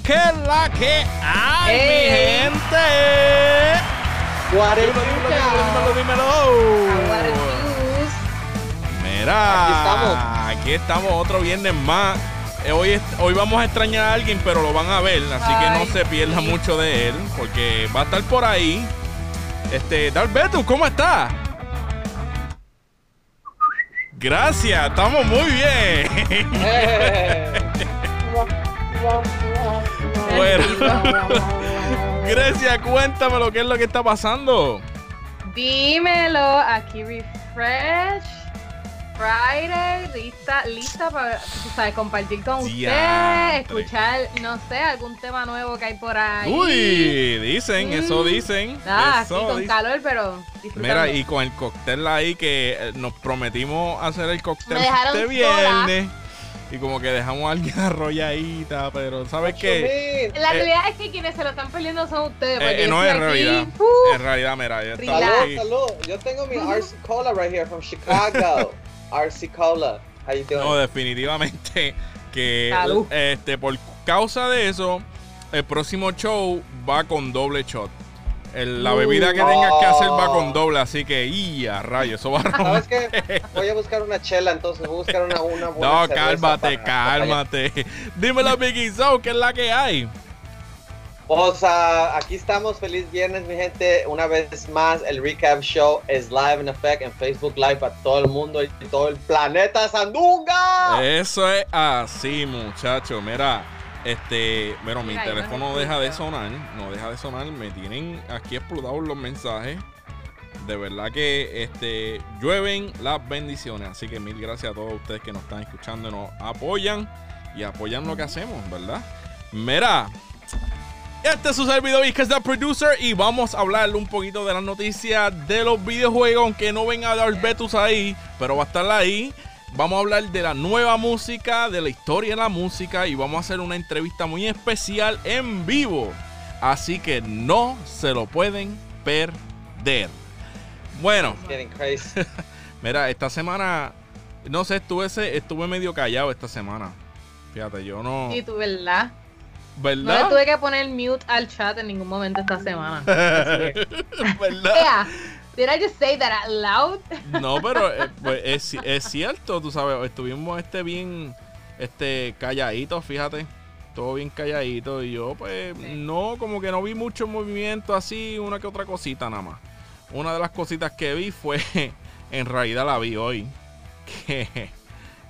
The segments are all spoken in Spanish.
¿qué es la que hay, mi gente? Dímelo, dímelo, dímelo, dímelo. Mira, Aquí estamos. aquí estamos otro viernes más. Eh, Hoy, hoy vamos a extrañar a alguien, pero lo van a ver, así que no se pierda sí. mucho de él, porque va a estar por ahí. Este, Dalbetu, ¿cómo estás? Gracias, estamos muy bien. bueno, Grecia, cuéntame lo que es lo que está pasando. Dímelo, aquí Refresh Friday, lista, lista para tú sabes, compartir con ustedes, escuchar, no sé, algún tema nuevo que hay por ahí. Uy, dicen, eso Mm. dicen. Nada, aquí eso con dicen. calor, pero disfrutando. Mira, y con el cóctel ahí que eh, nos prometimos hacer el cóctel este viernes. Y como que dejamos a alguien arrolladita, pero ¿sabes qué? La eh, realidad es que quienes se lo están perdiendo son ustedes. Eh, eh, no aquí, realidad. uh, En realidad, mira, yo. Salud, salud. Yo tengo mi RC Cola right here from Chicago. RC Cola. How you doing? No, definitivamente que Salud. este por causa de eso, el próximo show va con doble shot. El- la Uh. bebida que tengas que hacer va Oh. con doble, así que y a rayo, eso va a ¿Sabes romper. qué? Voy a buscar una chela, entonces voy a buscar una, una buena No, cerveza cálmate, para- cálmate. Dímelo, Biggie Soul, ¿qué es la que hay? Pues ah, aquí estamos, feliz viernes mi gente, una vez más el recap show es live in effect en Facebook Live para todo el mundo y todo el planeta Sandunga. Eso es así, muchacho. Mira, este, pero mi yo no teléfono deja de sonar, no deja de sonar. Me tienen aquí explotados los mensajes. De verdad que este llueven las bendiciones. Así que mil gracias a todos ustedes que nos están escuchando y nos apoyan y apoyan lo que hacemos, ¿verdad? Mira, este es su servidor Vizca, es the producer y vamos a hablarle un poquito de las noticias de los videojuegos, aunque no venga a dar Betus ahí, pero va a estar ahí. Vamos a hablar de la nueva música, de la historia de la música y vamos a hacer una entrevista muy especial en vivo. Así que no se lo pueden perder. Bueno, mira, esta semana, no sé, estuve, estuve medio callado esta semana. Fíjate, yo no... Sí, tú, ¿verdad? No le ¿Verdad? tuve que poner mute al chat en ningún momento esta semana. ¿Verdad? Did I just say that out loud? No, pero eh, pues, es, es cierto, tú sabes, estuvimos este bien este calladito, fíjate. Todo bien calladito y yo pues Sí. no, como que no vi mucho movimiento así, una que otra cosita nada más. Una de las cositas que vi fue, en realidad la vi hoy, que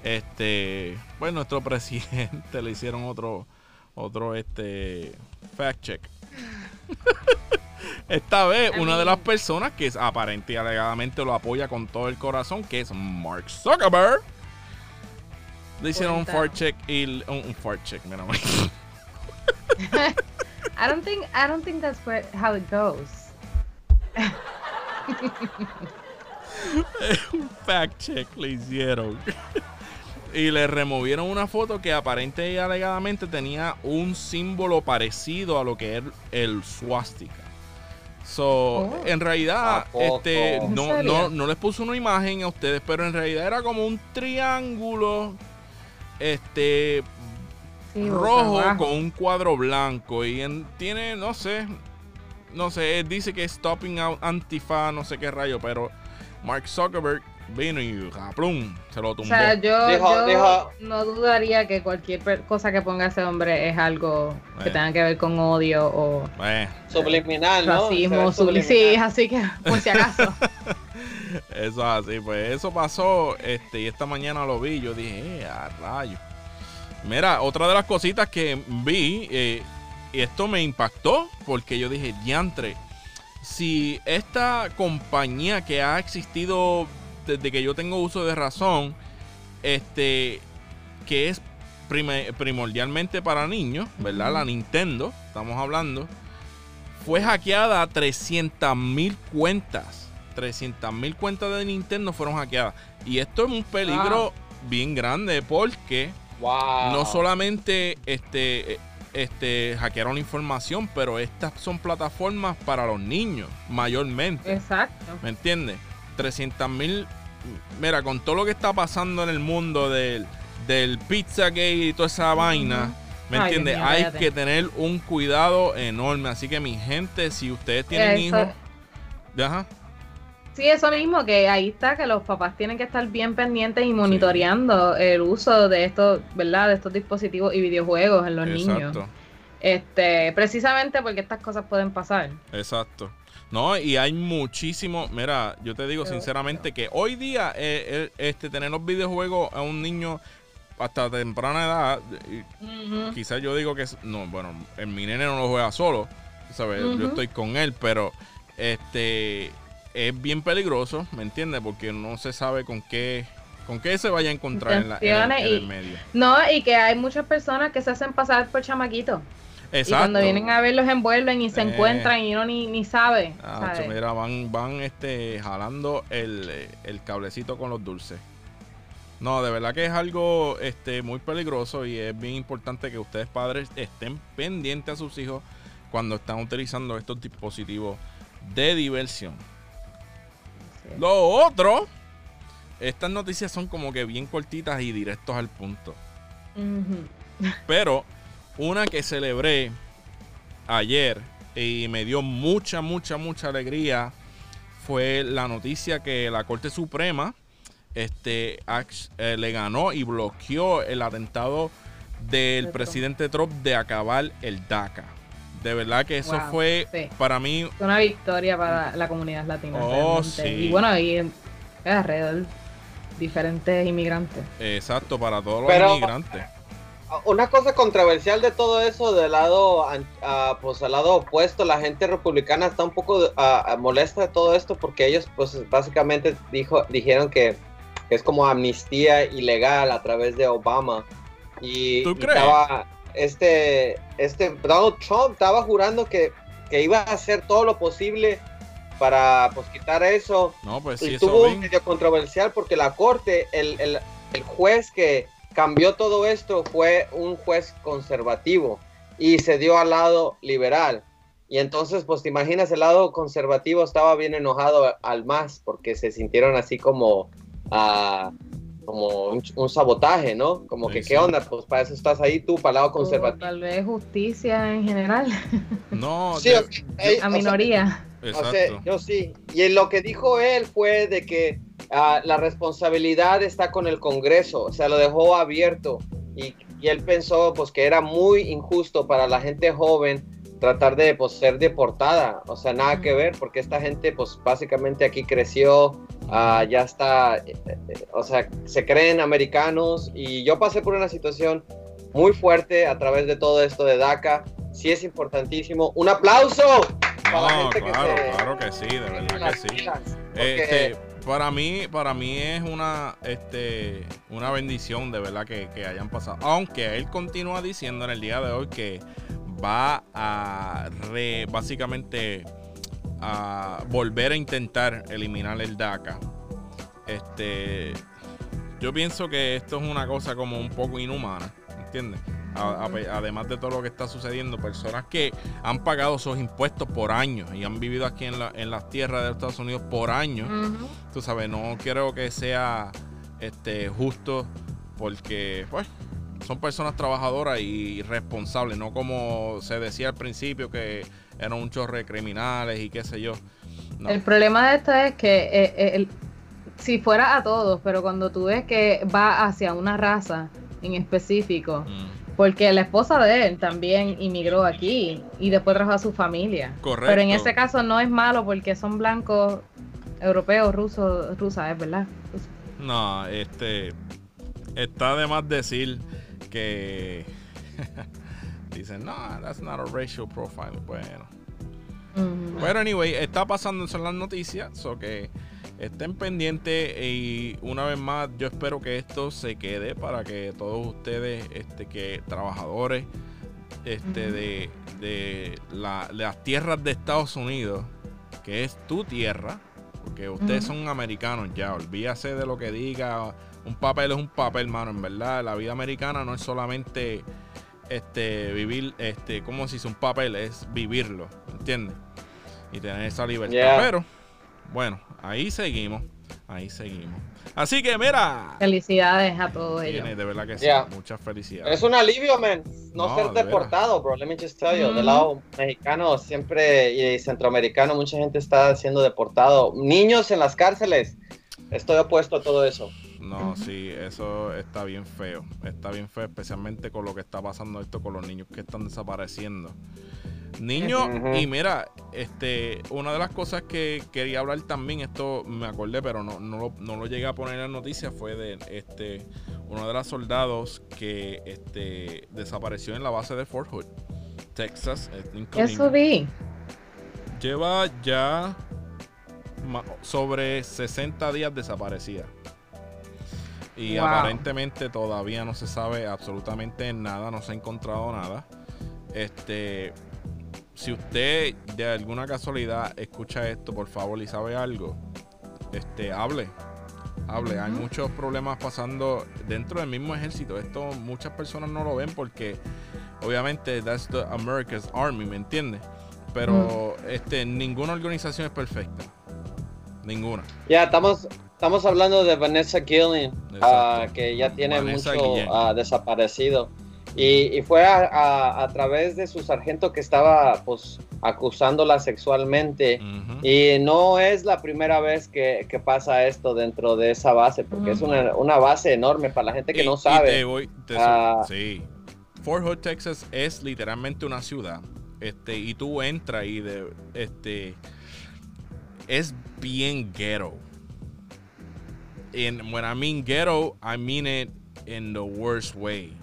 este, pues nuestro presidente le hicieron otro, otro este, fact check. Esta vez, I una de las personas que aparente y alegadamente lo apoya con todo el corazón, que es Mark Zuckerberg, le hicieron un fart check y un, un fart check, mira. I don't think I don't think that's where, how it goes. un fact check le hicieron. y le removieron una foto que aparente y alegadamente tenía un símbolo parecido a lo que es el swastika. So, Oh. en realidad, este, ¿En no, no, no les puso una imagen a ustedes, pero en realidad era como un triángulo, este, Sí, rojo con un cuadro blanco. Y en- tiene, no sé, no sé, él dice que es stopping out antifa, no sé qué rayo, pero Mark Zuckerberg vino y ¡plum! se lo O tumbó. sea, yo, Dijo- yo dijo- no dudaría que cualquier cosa que ponga ese hombre es algo que Eh. tenga que ver con odio o Eh, Subliminal, ¿no? racismo. Se ve subli- Sí, así que por si acaso. eso es así, pues eso pasó, este, y esta mañana lo vi, yo dije, eh, a rayo. Mira, otra de las cositas que vi, eh, y esto me impactó, porque yo dije, diantre, si esta compañía que ha existido desde que yo tengo uso de razón, este, que es primordialmente para niños, ¿verdad? La Nintendo, estamos hablando, fue hackeada a 300 mil cuentas. 300 mil cuentas de Nintendo fueron hackeadas. Y esto es un peligro bien grande porque Wow. no solamente este, eh, este, hackearon información, pero estas son plataformas para los niños, mayormente. Exacto. ¿Me entiendes? 300 mil. Mira, con todo lo que está pasando en el mundo del, del Pizzagate y toda esa vaina, ¿Me entiendes? Hay que tener un cuidado enorme. Así que mi gente, si ustedes tienen hijos... Ajá. Sí, eso mismo, que ahí está, que los papás tienen que estar bien pendientes y monitoreando el uso de estos, ¿verdad? De estos dispositivos y videojuegos en los niños. Este, precisamente porque estas cosas pueden pasar. Exacto. No, y hay muchísimo, mira, yo te digo sinceramente que hoy día eh, eh, este tener los videojuegos a un niño hasta temprana edad, quizás yo digo que no, bueno, en mi nene no lo juega solo, ¿sabes? Yo estoy con él, pero este es bien peligroso, ¿me entiendes? Porque no se sabe con qué con qué se vaya a encontrar en, la, el, medio. No, y que hay muchas personas que se hacen pasar por chamaquitos. Y cuando vienen a ver los envuelven y se eh. encuentran y uno ni, ni sabe. Ah, mira, van, van este, jalando el, cablecito con los dulces. No, de verdad que es algo este, muy peligroso y es bien importante que ustedes padres estén pendientes a sus hijos cuando están utilizando estos dispositivos de diversión. Lo otro, estas noticias son como que bien cortitas y directos al punto. Pero una que celebré ayer y me dio mucha, mucha, mucha alegría fue la noticia que la Corte Suprema este, eh, le ganó y bloqueó el atentado del presidente Trump de acabar el DACA. De verdad que eso fue para mí una victoria para la comunidad latina. Oh, y bueno, y alrededor diferentes inmigrantes. Exacto, para todos los inmigrantes una cosa controversial de todo eso del lado pues al lado opuesto la gente republicana está un poco molesta de todo esto porque ellos pues básicamente dijo dijeron que, es como amnistía ilegal a través de Obama. Y, estaba este este Donald Trump estaba jurando que, iba a hacer todo lo posible para pues quitar eso. No pues y tuvo un medio controversial porque la corte el, el juez que cambió todo esto fue un juez conservativo y se dio al lado liberal. Y entonces, pues te imaginas, el lado conservativo estaba bien enojado al más porque se sintieron así como, uh, como un, sabotaje, ¿no? Como que, ¿qué onda? Pues para eso estás ahí tú, para el lado conservativo. tal vez justicia en general. No, sí, a minoría. yo sí. Y lo que dijo él fue de que Ah, la responsabilidad está con el Congreso, o sea, lo dejó abierto y, él pensó pues que era muy injusto para la gente joven tratar de pues, ser deportada, o sea, nada que ver, porque esta gente pues básicamente aquí creció, ah, ya está, eh, eh, o sea, se creen americanos y yo pasé por una situación muy fuerte a través de todo esto de DACA, sí es importantísimo. Un aplauso para la gente claro, que claro que sí, de verdad que sí. Este, para mí, para mí es una, este, una bendición de verdad que, hayan pasado. Aunque él continúa diciendo en el día de hoy que va a re, básicamente a volver a intentar eliminar el DACA. Este, yo pienso que esto es una cosa como un poco inhumana, ¿entiendes? Además de todo lo que está sucediendo, personas que han pagado sus impuestos por años y han vivido aquí en, la, en las tierras de Estados Unidos por años. Tú sabes, no creo que sea este, justo porque, pues, son personas trabajadoras y responsables, no como se decía al principio que eran un chorre de criminales y qué sé yo. El problema de esto es que eh, eh, si fuera a todos, pero cuando tú ves que va hacia una raza en específico, mm. Porque la esposa de él también inmigró aquí y después trajo a su familia. Correcto. Pero en ese caso no es malo porque son blancos europeos, rusos, rusas, es verdad. No, este. Está de más decir que. Dicen, no, that's not a racial profile. Bueno. Pero, anyway, está pasando en las noticias. O que estén pendientes y una vez más yo espero que esto se quede para que todos ustedes este que trabajadores este de, de las tierras de Estados Unidos que es tu tierra porque ustedes son americanos ya olvídase de lo que diga un papel es un papel hermano en verdad la vida americana no es solamente este vivir este como si es un papel es vivirlo ¿entiendes? y tener esa libertad pero bueno, ahí seguimos. Ahí seguimos. Así que mira. Felicidades a todos ellos. de verdad que sí. Muchas felicidades. Es un alivio, man. No, ser deportado, bro. Let me just tell you. Del lado mexicano siempre y centroamericano, mucha gente está siendo deportado. Niños en las cárceles. Estoy opuesto a todo eso. No, sí, eso está bien feo. Está bien feo, especialmente con lo que está pasando esto con los niños que están desapareciendo. Niños, y mira, este, una de las cosas que quería hablar también, esto me acordé, pero no, no, lo, llegué a poner en la noticia, fue de este, uno de los soldados que este, desapareció en la base de Fort Hood, Texas. Eso vi. Lleva ya sobre 60 días desaparecida. Y aparentemente todavía no se sabe absolutamente nada, no se ha encontrado nada. Este, si usted de alguna casualidad escucha esto, por favor, y sabe algo, este, hable. Hable. Hay muchos problemas pasando dentro del mismo ejército. Esto muchas personas no lo ven porque obviamente that's the America's Army, ¿me entiendes? Pero este, ninguna organización es perfecta. Ninguna. Ya, estamos, estamos hablando de Vanessa Gillian, ah, que ya tiene mucho uh, desaparecido. Y, fue a, través de su sargento que estaba pues acusándola sexualmente. Y no es la primera vez que, pasa esto dentro de esa base, porque es una, base enorme para la gente que no sabe. Ah, sí. Fort Hood, Texas es literalmente una ciudad. Este, y tú entras y de este es bien ghetto. And when I mean ghetto, I mean it in the worst way.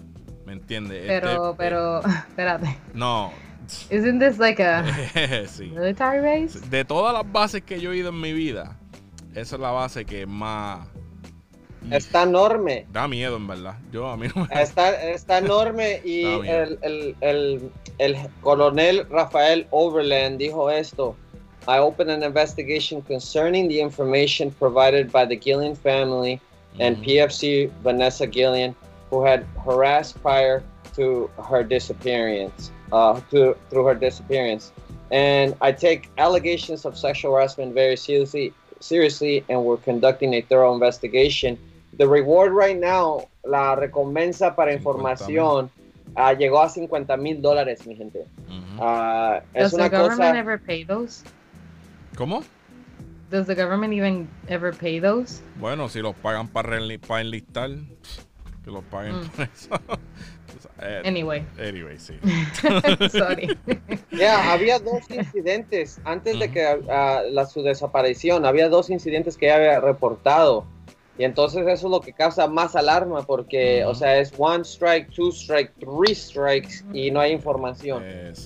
¿Me entiendes? Pero, este, pero, espérate. No. Isn't this like a military base? De todas las bases que yo he ido en mi vida, esa es la base que más. Está enorme. Da miedo, en verdad. Yo a mí no me... está, está enorme y el, el, el, el, coronel Rafael Overland dijo esto. I opened an investigation concerning the information provided by the Gillian family and mm-hmm. PFC Vanessa Gillian who had harassed prior to her disappearance, uh, to, through her disappearance. And I take allegations of sexual harassment very seriously, seriously, and we're conducting a thorough investigation. The reward right now, la recompensa para información, uh, llegó a 50 mil dólares, mi gente. uh, Does the government cosa... ever pay those? ¿Cómo? Does the government even ever pay those? Bueno, si los pagan para, para enlistar que lo paguen mm. por eso. Eh, anyway. Anyway, sí. Sorry. Ya, había dos incidentes antes de que uh, la, su desaparición. Había dos incidentes que había reportado. Y entonces eso es lo que causa más alarma porque, o sea, es one strike, two strike, three strikes y no hay información.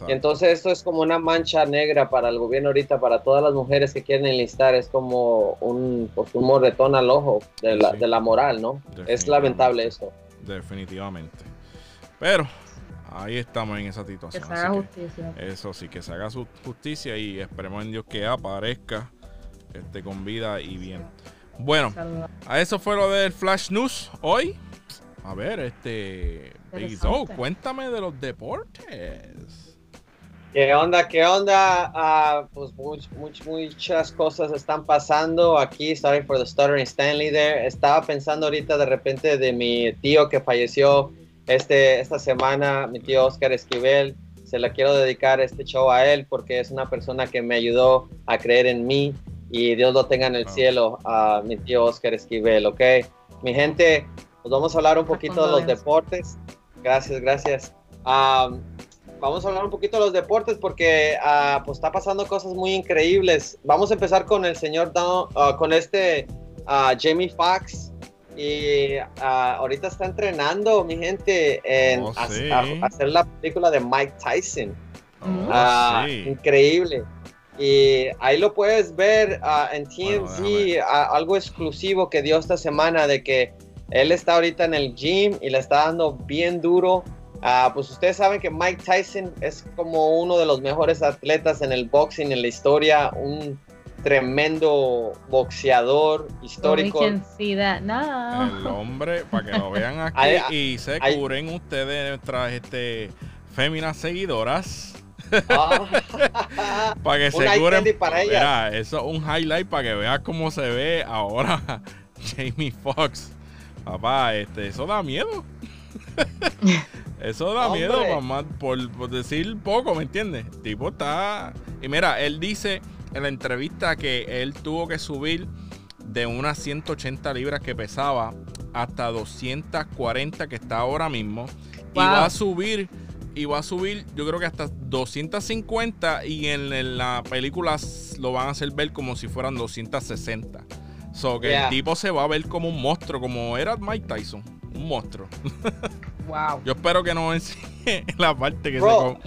Y entonces esto es como una mancha negra para el gobierno ahorita, para todas las mujeres que quieren enlistar. Es como un, pues, un moretón al ojo de la, de la moral, ¿no? Es lamentable esto. Definitivamente. Pero ahí estamos en esa situación. Que se haga justicia. eso sí, que se haga su justicia y esperemos en Dios que aparezca este, con vida y bien. Bueno, a eso fue lo del Flash News hoy. A ver, este. cuéntame de los deportes. ¿Qué onda? ¿Qué onda? Uh, pues muchas cosas están pasando aquí. Sorry for the stuttering Stanley there. Estaba pensando ahorita de repente de mi tío que falleció este, esta semana, mi tío Oscar Esquivel. Se la quiero dedicar este show a él porque es una persona que me ayudó a creer en mí y Dios lo tenga en el cielo a mi tío Oscar Esquivel, ¿ok? Mi gente, pues vamos a hablar un poquito de los deportes. Gracias, gracias. vamos a hablar un poquito de los deportes porque uh, pues está pasando cosas muy increíbles. Vamos a empezar con el señor uh, con este uh, Jamie Foxx y ahorita está entrenando mi gente en oh, hacer la película de Mike Tyson. Oh, increíble. Y ahí lo puedes ver ah, en TMZ, ah, algo exclusivo que dio esta semana de que él está ahorita en el gym y le está dando bien duro. Uh, pues ustedes saben que Mike Tyson es como uno de los mejores atletas en el boxing en la historia, un tremendo boxeador histórico. No. El hombre, para que lo vean aquí y se curen ustedes nuestras este, féminas seguidoras. para que se curen. Para eso es un highlight para que veas cómo se ve ahora Jamie Foxx. Papá, este, eso da miedo. eso da miedo, mamá, por, por, decir poco, ¿me entiendes? El tipo está. Y mira, él dice en la entrevista que él tuvo que subir de unas 180 libras que pesaba hasta 240 que está ahora mismo. Y va a subir, y va a subir, yo creo que hasta 250 y en, la película lo van a hacer ver como si fueran 260. So que el tipo se va a ver como un monstruo, como era Mike Tyson, un monstruo. Wow. Yo espero que no enseñe la parte que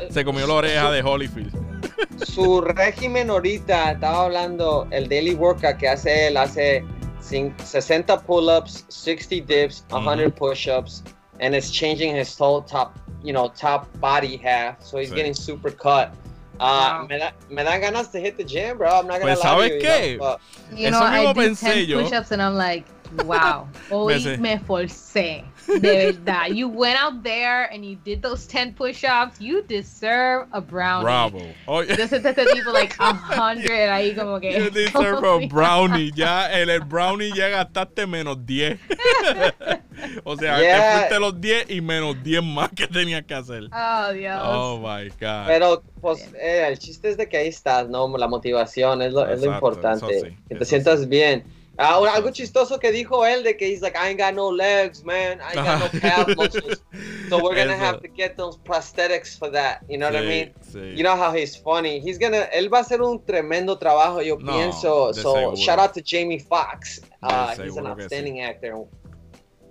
se, comió la oreja de Holyfield. Su régimen ahorita, estaba hablando, el daily workout que hace él, hace 60 pull-ups, 60 dips, 100 push-ups, and it's changing his whole top, you know, top body half. So he's getting super cut. Uh, me, da, me dan ganas de hit the gym, bro. I'm not gonna pues, lie ¿sabes qué? You know, I do 10 push-ups and I'm like, wow, hoy me forcé. De verdad. You went out there and you did those 10 push-ups. You deserve a brownie. Bravo. Oh, yeah. Yo este tipo like a hundred ahí como que. You deserve a brownie. Ya en el brownie ya gastaste menos 10. o sea, yeah. te fuiste los 10 y menos 10 más que tenías que hacer. Oh, Dios. Oh, my God. Pero, pues, eh, el chiste es de que ahí estás, ¿no? La motivación es lo, es lo importante. Sí, que te sientas sí. bien. Ah, algo chistoso que dijo él de que he's like, I ain't got no legs, man. I ain't got no calf muscles. So we're gonna have to get those prosthetics for that. You know what I mean? You know how he's funny. He's gonna, él va a hacer un tremendo trabajo, yo pienso. So shout out to Jamie Foxx. Uh, he's an outstanding actor.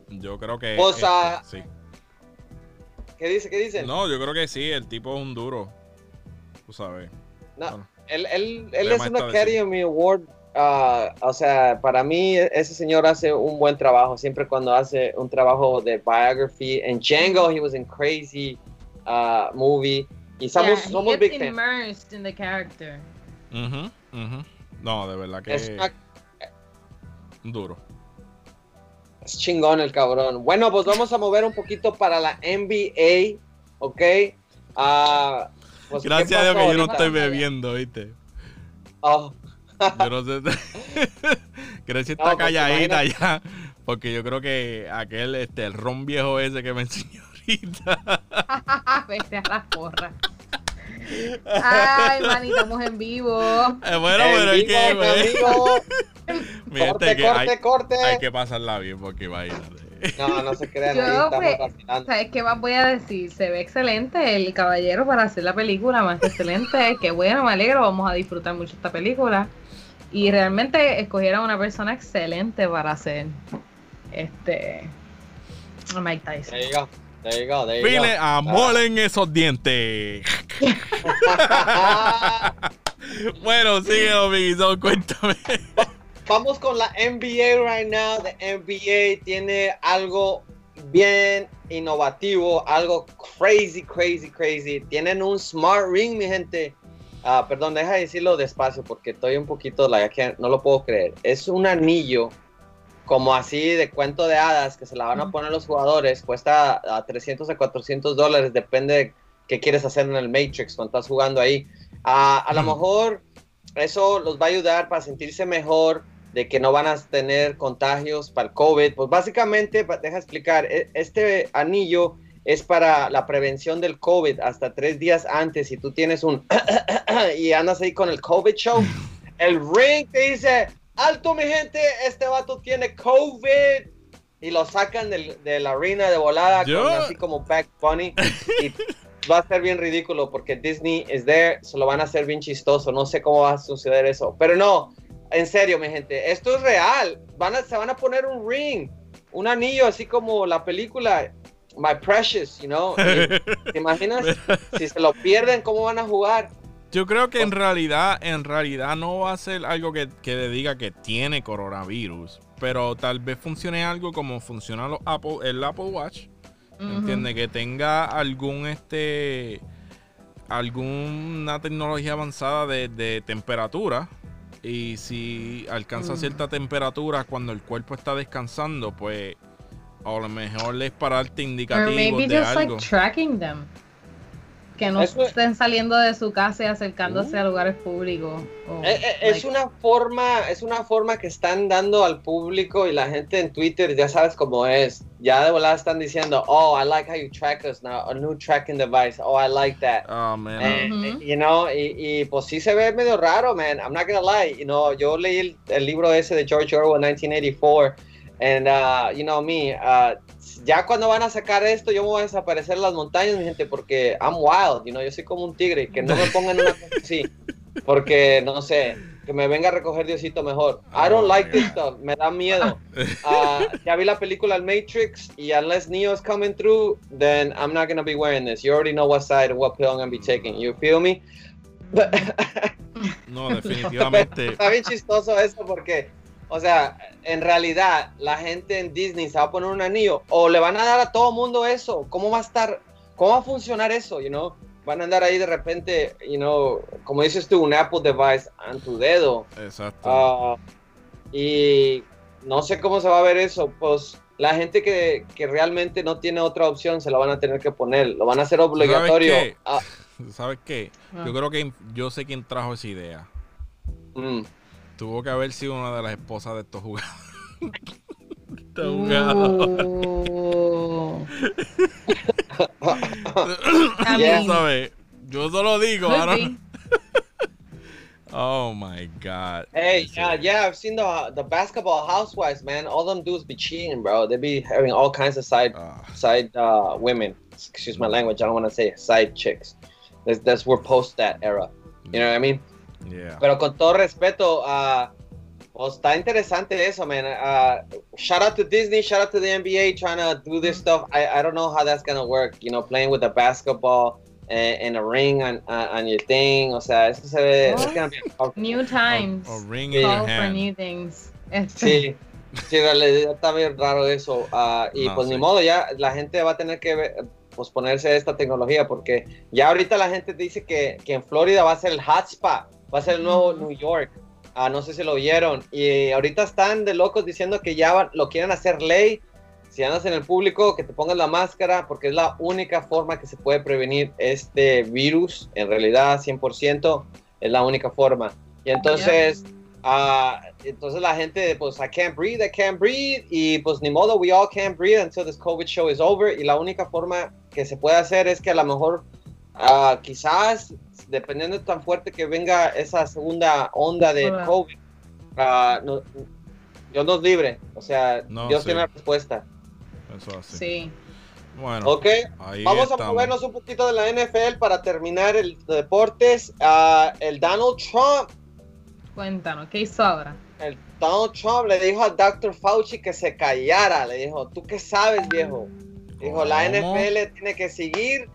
Yo creo que. Pues, uh, sí. ¿Qué dice? ¿Qué dice? No, yo creo que sí. El tipo es un duro. Tú sabes. No, bueno, él, él, él es un Academy Award Uh, o sea, para mí ese señor hace un buen trabajo siempre cuando hace un trabajo de biography. En Django, he was in crazy uh, movie. Y somos, yeah, somos big immersed in the character. Uh No, de verdad que es una... duro. Es chingón el cabrón. Bueno, pues vamos a mover un poquito para la NBA, ¿ok? Uh, pues, Gracias a Dios que yo no estoy bebiendo, ¿viste? Oh, yo no sé. creo que está calladita ya. Porque yo creo que aquel, este, el ron viejo ese que me enseñó ahorita. Vete a la porra. Ay, man, estamos en vivo. Eh, bueno, pero hay que. corte, corte, corte. Hay que pasarla bien porque imagínate. No, no se crean. Yo, pues, ¿sabes qué más voy a decir? Se ve excelente el caballero para hacer la película, más excelente. Qué bueno, me alegro. Vamos a disfrutar mucho esta película. Y realmente escogieron una persona excelente para hacer este Mike Tyson. There you go. There you go. There you Pile amor en esos dientes. bueno, sigue, Biggie, cuéntame. Vamos con la NBA right now. The NBA tiene algo bien innovativo, algo crazy, crazy, crazy. Tienen un smart ring, mi gente. Ah, perdón, deja de decirlo despacio porque estoy un poquito, like, no lo puedo creer. Es un anillo como así de cuento de hadas que se la van a poner los jugadores. Cuesta a 300 a 400 dólares, depende de qué quieres hacer en el Matrix cuando estás jugando ahí. Ah, a lo mejor eso los va a ayudar para sentirse mejor de que no van a tener contagios para el COVID. Pues básicamente, deja explicar, e, este anillo es para la prevención del COVID hasta tres días antes. Si tú tienes un y andas ahí con el COVID show, el ring te dice, alto mi gente, este vato tiene COVID. Y lo sacan de la arena de volada, así como Back Bunny. Y va a ser bien ridículo porque Disney es there, se lo van a hacer bien chistoso. No sé cómo va a suceder eso. Pero no, en serio, mi gente, esto es real. Van a, se van a poner un ring, un anillo, así como la película my precious, you know. ¿Te imaginas? si se lo pierden, ¿cómo van a jugar? Yo creo que en realidad, en realidad no va a ser algo que, que le diga que tiene coronavirus, pero tal vez funcione algo como funciona los Apple, el Apple Watch. ¿Entiendes? Que tenga algún este alguna tecnología avanzada de, de temperatura. Y si alcanza mm. cierta temperatura cuando el cuerpo está descansando, pues o a lo mejor es para darte indicativos de algo. tracking them. que no estén saliendo de su casa y acercándose a uh. lugares públicos. Eh, eh, es, una forma, es una forma que están dando al público y la gente en Twitter, ya sabes cómo es. Ya de volada están diciendo, oh, I like how you track us now, a new tracking device. Oh, I like that. Oh, man. Eh, you know, y, pues sí se ve medio raro, man. I'm not gonna lie. You know, yo leí el, el libro ese de George Orwell, 1984. And, uh, you know me, uh, ya cuando van a sacar esto, yo me voy a desaparecer en las montañas, mi gente, porque I'm wild, you know, yo soy como un tigre, que no me pongan una cosa así, porque, no sé, que me venga a recoger Diosito mejor. I don't oh, like this stuff, me da miedo. Uh, ya vi la película El Matrix, y unless Neo is coming through, then I'm not gonna be wearing this. You already know what side what pill I'm gonna be taking, you feel me? no, definitivamente. Está bien chistoso eso porque o sea, en realidad, la gente en Disney se va a poner un anillo o le van a dar a todo mundo eso. ¿Cómo va a estar? ¿Cómo va a funcionar eso? You know? Van a andar ahí de repente, you know, como dices tú, un Apple device en tu dedo. Exacto. Ah, y no sé cómo se va a ver eso. Pues la gente que, que, realmente no tiene otra opción se lo van a tener que poner. Lo van a hacer obligatorio. ¿Sabes qué? Ah. Yo creo que yo sé quién trajo esa idea. Mm. Tuvo que haber sido una de las esposas de estos jugadores. estos jugadores. sabes, yo solo digo, Oh my God. Hey, yeah, yeah, I've seen the the basketball housewives, man. All them dudes be cheating, bro. They be having all kinds of side uh, side uh, women. Excuse my language. I don't want to say side chicks. That's, that's we're post that era. You know what I mean? Pero con todo respeto, uh, pues está interesante eso, man. Uh, shout out to Disney, shout out to the NBA trying to do this stuff. I, I don't know how that's gonna work, you know, playing with the basketball and, a ring on, on your thing. O sea, eso se ve. New times. A, ring in Call for new things. Sí. Sí, realidad está bien raro eso. Uh, y pues ni modo, ya la gente va a tener que ver, pues ponerse esta tecnología porque ya ahorita la gente dice que, que en Florida va a ser el hotspot va a ser el nuevo New York. Ah, no sé si lo vieron. Y ahorita están de locos diciendo que ya lo quieren hacer ley. Si andas en el público, que te pongas la máscara, porque es la única forma que se puede prevenir este virus. En realidad, 100% es la única forma. Y entonces, ah, entonces la gente, pues, I can't breathe, I can't breathe. Y pues, ni modo, we all can't breathe until this COVID show is over. Y la única forma que se puede hacer es que a lo mejor, uh, quizás dependiendo de tan fuerte que venga esa segunda onda de COVID, uh, Dios nos libre. O sea, Dios tiene la respuesta. Eso así. Sí. Bueno, ok, vamos a movernos un poquito de la NFL para terminar el deportes. Uh, el Donald Trump. Cuéntanos, ¿qué hizo ahora? El Donald Trump le dijo a Dr. Fauci que se callara. Le dijo, ¿tú qué sabes, viejo? Dijo, la NFL tiene que seguir,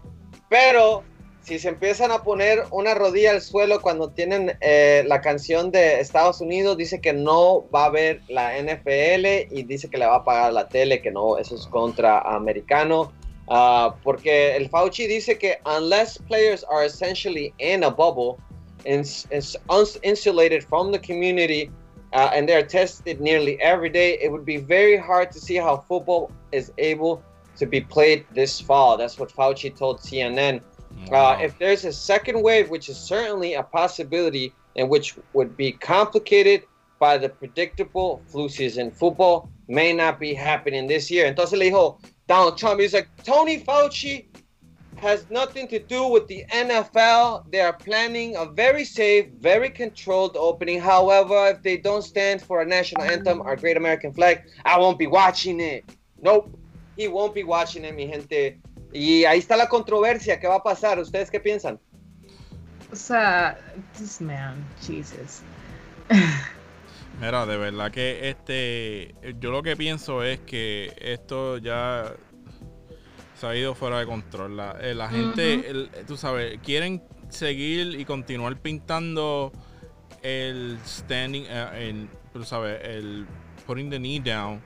pero si se empiezan a poner una rodilla al suelo cuando tienen eh, la canción de Estados Unidos, dice que no va a ver la NFL y dice que le va a pagar la tele, que no, eso es contra americano. Ah, porque el Fauci dice que unless players are essentially in a bubble, insulated from the community, uh, and they're tested nearly every day, it would be very hard to see how football is able to be played this fall. That's what Fauci told CNN. Uh, if there's a second wave, which is certainly a possibility, and which would be complicated by the predictable flu season, football may not be happening this year. Entonces le dijo Donald Trump, he's like, Tony Fauci has nothing to do with the NFL. They are planning a very safe, very controlled opening. However, if they don't stand for a national anthem, our great American flag, I won't be watching it. Nope, he won't be watching it, mi gente. Y ahí está la controversia, ¿qué va a pasar? ¿Ustedes qué piensan? O sea, this man, Jesus. Mira, de verdad que este, yo lo que pienso es que esto ya se ha ido fuera de control. La, eh, gente, tú sabes, quieren seguir y continuar pintando el standing, eh, tú sabes, el putting the knee down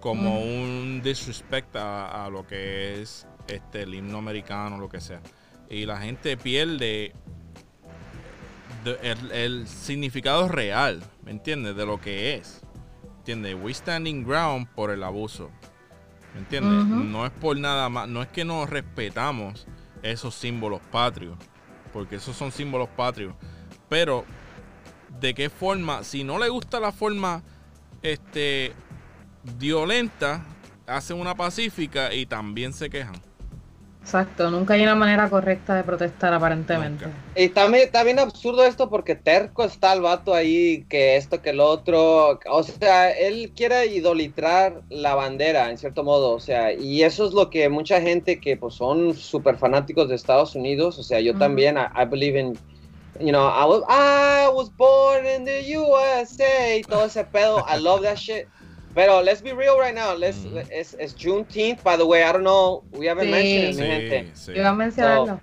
como un disrespect a, lo que es este, el himno americano, lo que sea. Y la gente pierde el, significado real, ¿me entiendes? De lo que es. ¿Entiendes? We standing ground por el abuso. ¿Me entiendes? No es por nada más, no es que nos respetamos esos símbolos patrios, porque esos son símbolos patrios. Pero, ¿de qué forma? Si no le gusta la forma este, violenta, hacen una pacífica y también se quejan. Exacto, nunca hay una manera correcta de protestar aparentemente. Y también está bien absurdo esto porque terco está el vato ahí, que esto, que el otro, o sea, él quiere idolatrar la bandera en cierto modo, o sea, y eso es lo que mucha gente que pues son súper fanáticos de Estados Unidos, o sea, yo también, I, believe in, you know, I was, I was born in the USA, y todo ese pedo, I love that shit. Pero let's be real right now. Let's, mm. it's, it's, Juneteenth, by the way. I don't know. We haven't sí. mentioned it, mi gente. Sí. Iba a mencionarlo.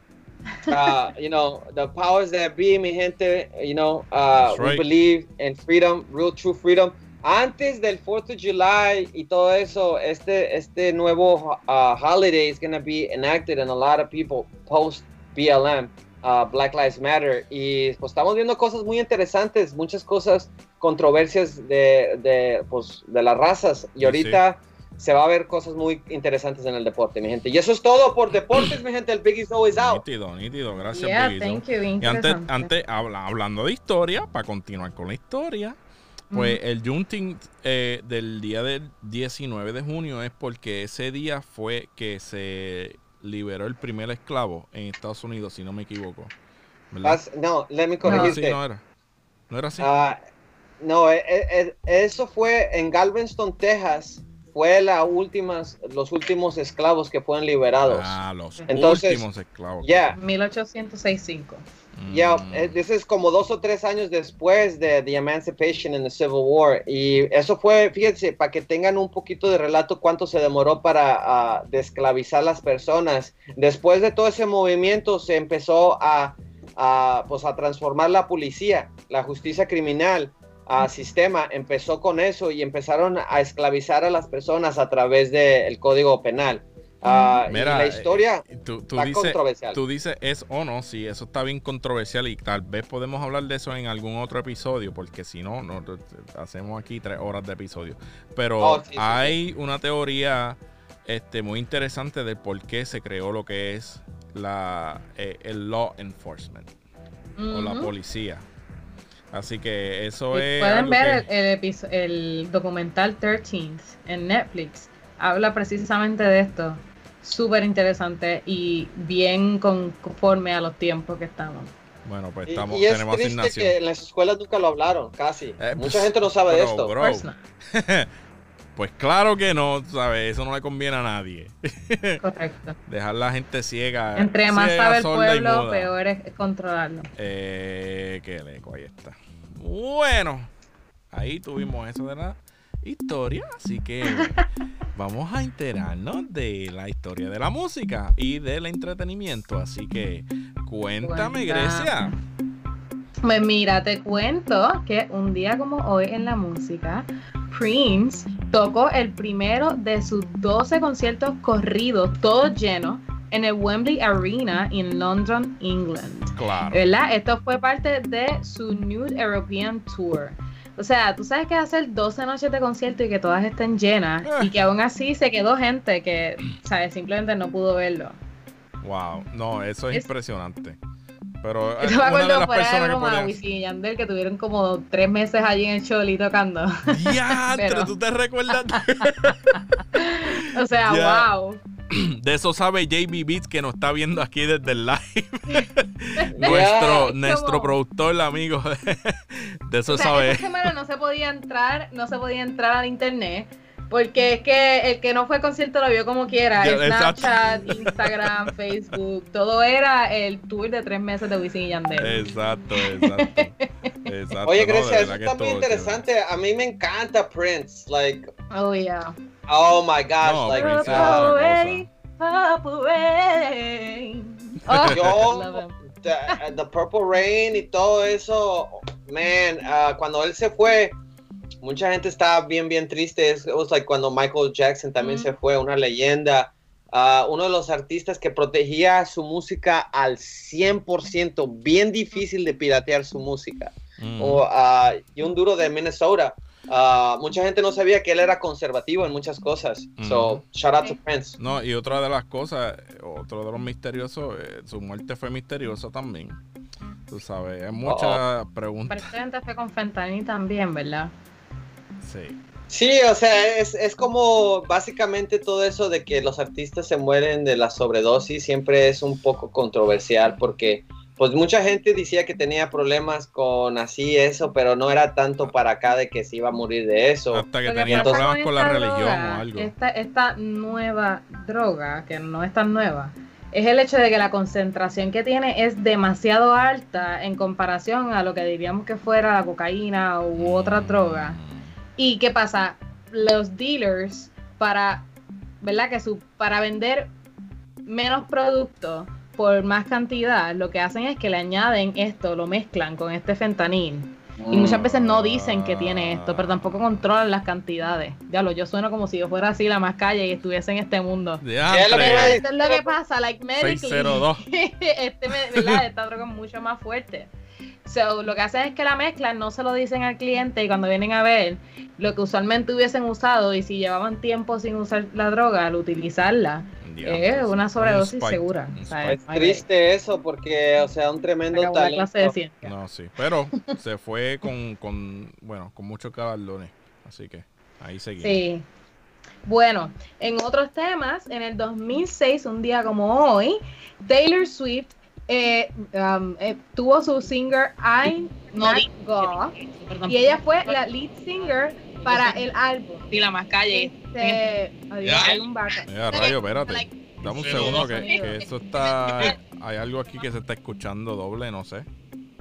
So, uh, you know, the powers that be, mi gente, you know, uh, right. we believe in freedom, real true freedom. Antes del 4th of July y todo eso, este, este nuevo uh, holiday is going to be enacted and a lot of people post BLM. Uh, Black Lives Matter y pues estamos viendo cosas muy interesantes, muchas cosas, controversias de, de, pues, de las razas y ahorita se va a ver cosas muy interesantes en el deporte, mi gente. Y eso es todo por deportes, mi gente. El Biggie Show is out. Nítido, nítido. Gracias, Biggie Y antes, antes hablando de historia, para continuar con la historia, pues el Junting eh, del día del 19 de junio es porque ese día fue que se liberó el primer esclavo en Estados Unidos, si no me equivoco. no, let me corregirte. No, no era. No era así. Ah, no, eh, eh, eso fue en Galveston, Texas. Fue la últimas, los últimos esclavos que fueron liberados. Ah, los últimos esclavos. Ya. 1865. Mm. eso es como dos o tres años después de The Emancipation and the Civil War. Y eso fue, fíjense, para que tengan un poquito de relato cuánto se demoró para uh, desclavizar las personas. Después de todo ese movimiento se empezó a, pues, a transformar la policía, la justicia criminal. A sistema empezó con eso y empezaron a esclavizar a las personas a través del código penal. Ah, la historia eh, tú, dices, controversial. Tú dices es o no, sí, eso está bien controversial y tal vez podemos hablar de eso en algún otro episodio, porque si no, no hacemos aquí tres horas de episodio. Pero oh, hay una teoría este, muy interesante de por qué se creó lo que es la, eh, el law enforcement o la policía. Así que eso es. Pueden ver el, el, el documental 13 en Netflix. Habla precisamente de esto súper interesante y bien conforme a los tiempos que estamos. Bueno, pues estamos, y, y es tenemos triste que en las escuelas nunca lo hablaron, casi. Eh, Mucha pues, gente no sabe de esto. pues claro que no, ¿sabes? Eso no le conviene a nadie. Correcto. Dejar la gente ciega. Entre más sabe el pueblo, peor es controlarlo. Eh, qué leco, ahí está. Bueno, ahí tuvimos eso de la historia, así que vamos a enterarnos de la historia de la música y del entretenimiento. Así que cuéntame, Grecia. Pues mira, te cuento que un día como hoy en la música, Prince tocó el primero de sus 12 conciertos corridos, todos llenos, en el Wembley Arena en London, England. Claro. ¿Verdad? Esto fue parte de su Nude European Tour. O sea, tú sabes que hacer 12 noches de concierto y que todas estén llenas y que aún así se quedó gente que, ¿sabes? Simplemente no pudo verlo. Wow, no, eso es, impresionante. Pero Yo me acuerdo fuera de broma, Wisin y Yandel que tuvieron como tres meses allí en el Choli tocando. Ya, pero tú te recuerdas. o sea, wow. De eso sabe JB Beats que nos está viendo aquí desde el live. nuestro nuestro productor, amigo. De eso sabe. Esta semana no se podía entrar, no se podía entrar al internet. Porque es que el que no fue concierto lo vio como quiera. Snapchat, Instagram, Facebook, todo era el tour de tres meses de Wisin y Yandel. Exacto, exacto. Oye, Grecia, eso está muy interesante. A mí me encanta Prince. Like, oh, yeah. Oh my gosh, no, like Purple Rain. Oh, yo, the, the, Purple Rain y todo eso, man, uh, cuando él se fue, mucha gente estaba bien, bien triste. Es like cuando Michael Jackson también se fue, una leyenda. Uh, uno de los artistas que protegía su música al 100%, bien difícil de piratear su música. Mm. O, uh, y un duro de Minnesota Ah, mucha gente no sabía que él era conservativo en muchas cosas. So, shout out to Prince. No, y otra de las cosas, otro de los misteriosos, eh, su muerte fue misteriosa también. Tú sabes, hay muchas preguntas. Presidente fue con fentanil también, ¿verdad? Sí. Sí, o sea, es, es, como básicamente todo eso de que los artistas se mueren de la sobredosis siempre es un poco controversial porque pues mucha gente decía que tenía problemas con así eso, pero no era tanto para acá de que se iba a morir de eso. Hasta que tenía problemas con, la religión o algo. Esta, esta nueva droga, que no es tan nueva, es el hecho de que la concentración que tiene es demasiado alta en comparación a lo que diríamos que fuera la cocaína u otra mm. droga. ¿Y qué pasa? Los dealers para, ¿verdad? Que su, para vender menos productos por más cantidad, lo que hacen es que le añaden esto, lo mezclan con este fentanil. Y muchas veces no dicen que tiene esto, pero tampoco controlan las cantidades. Ya lo, yo sueno como si yo fuera así la más calle y estuviese en este mundo. Esto es lo que pasa, like medically. este, ¿verdad? Esta droga es mucho más fuerte. So, lo que hacen es que la mezclan, no se lo dicen al cliente y cuando vienen a ver lo que usualmente hubiesen usado y si llevaban tiempo sin usar la droga, al utilizarla, es una sobredosis segura. es triste eso porque, o sea, un tremendo talento. No, sí, pero se fue con, con, bueno, con muchos caballones, así que ahí seguimos. Sí. Bueno, en otros temas, en el 2006, un día como hoy, Taylor Swift eh, um, eh, tuvo su singer I no Go y ella fue la lead singer para el álbum. Y la más calle. Este, hay un Mira, rayo, espérate. Dame un segundo que, que, eso está. Hay algo aquí que se está escuchando doble, no sé.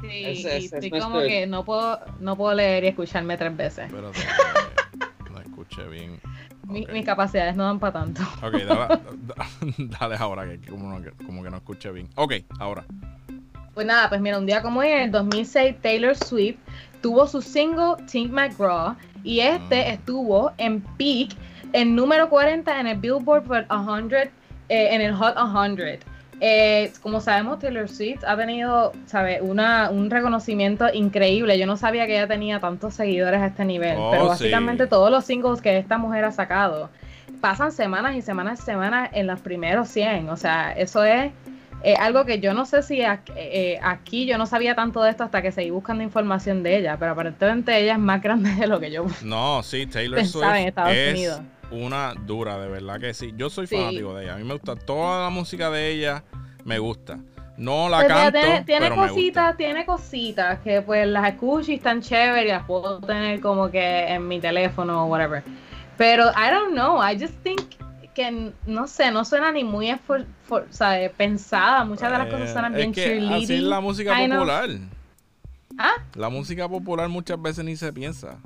Sí, estoy como que no puedo, no puedo leer y escucharme tres veces. Espérate, no escuché bien. Mis capacidades no dan para tanto. Ok, dale, dale ahora, que como, como que no escuché bien. Ok, ahora. Pues nada, pues mira, un día como en el 2006, Taylor Swift tuvo su single Think McGraw y este ah. estuvo en peak en número 40 en el Billboard 100, eh, en el Hot 100. Eh, como sabemos, Taylor Swift ha tenido, ¿sabe? Una, un reconocimiento increíble. Yo no sabía que ella tenía tantos seguidores a este nivel, oh, pero básicamente todos los singles que esta mujer ha sacado pasan semanas y semanas y semanas en los primeros 100. O sea, eso es eh, algo que yo no sé si eh, aquí, yo no sabía tanto de esto hasta que seguí buscando información de ella, pero aparentemente ella es más grande de lo que yo No, sí, Taylor Swift en Estados es Unidos. Una dura, de verdad que sí. Yo soy fanático de ella. A mí me gusta toda la música de ella, me gusta. No la pues canto, tiene, tiene pero cositas, tiene cositas que pues las escucho y están chéveres y las puedo tener como que en mi teléfono o whatever. Pero I don't know, I just think que no sé, no suena ni muy pensada. Muchas de las cosas suenan bien cheerleading. Así es la música popular. ¿Ah? La música popular muchas veces ni se piensa.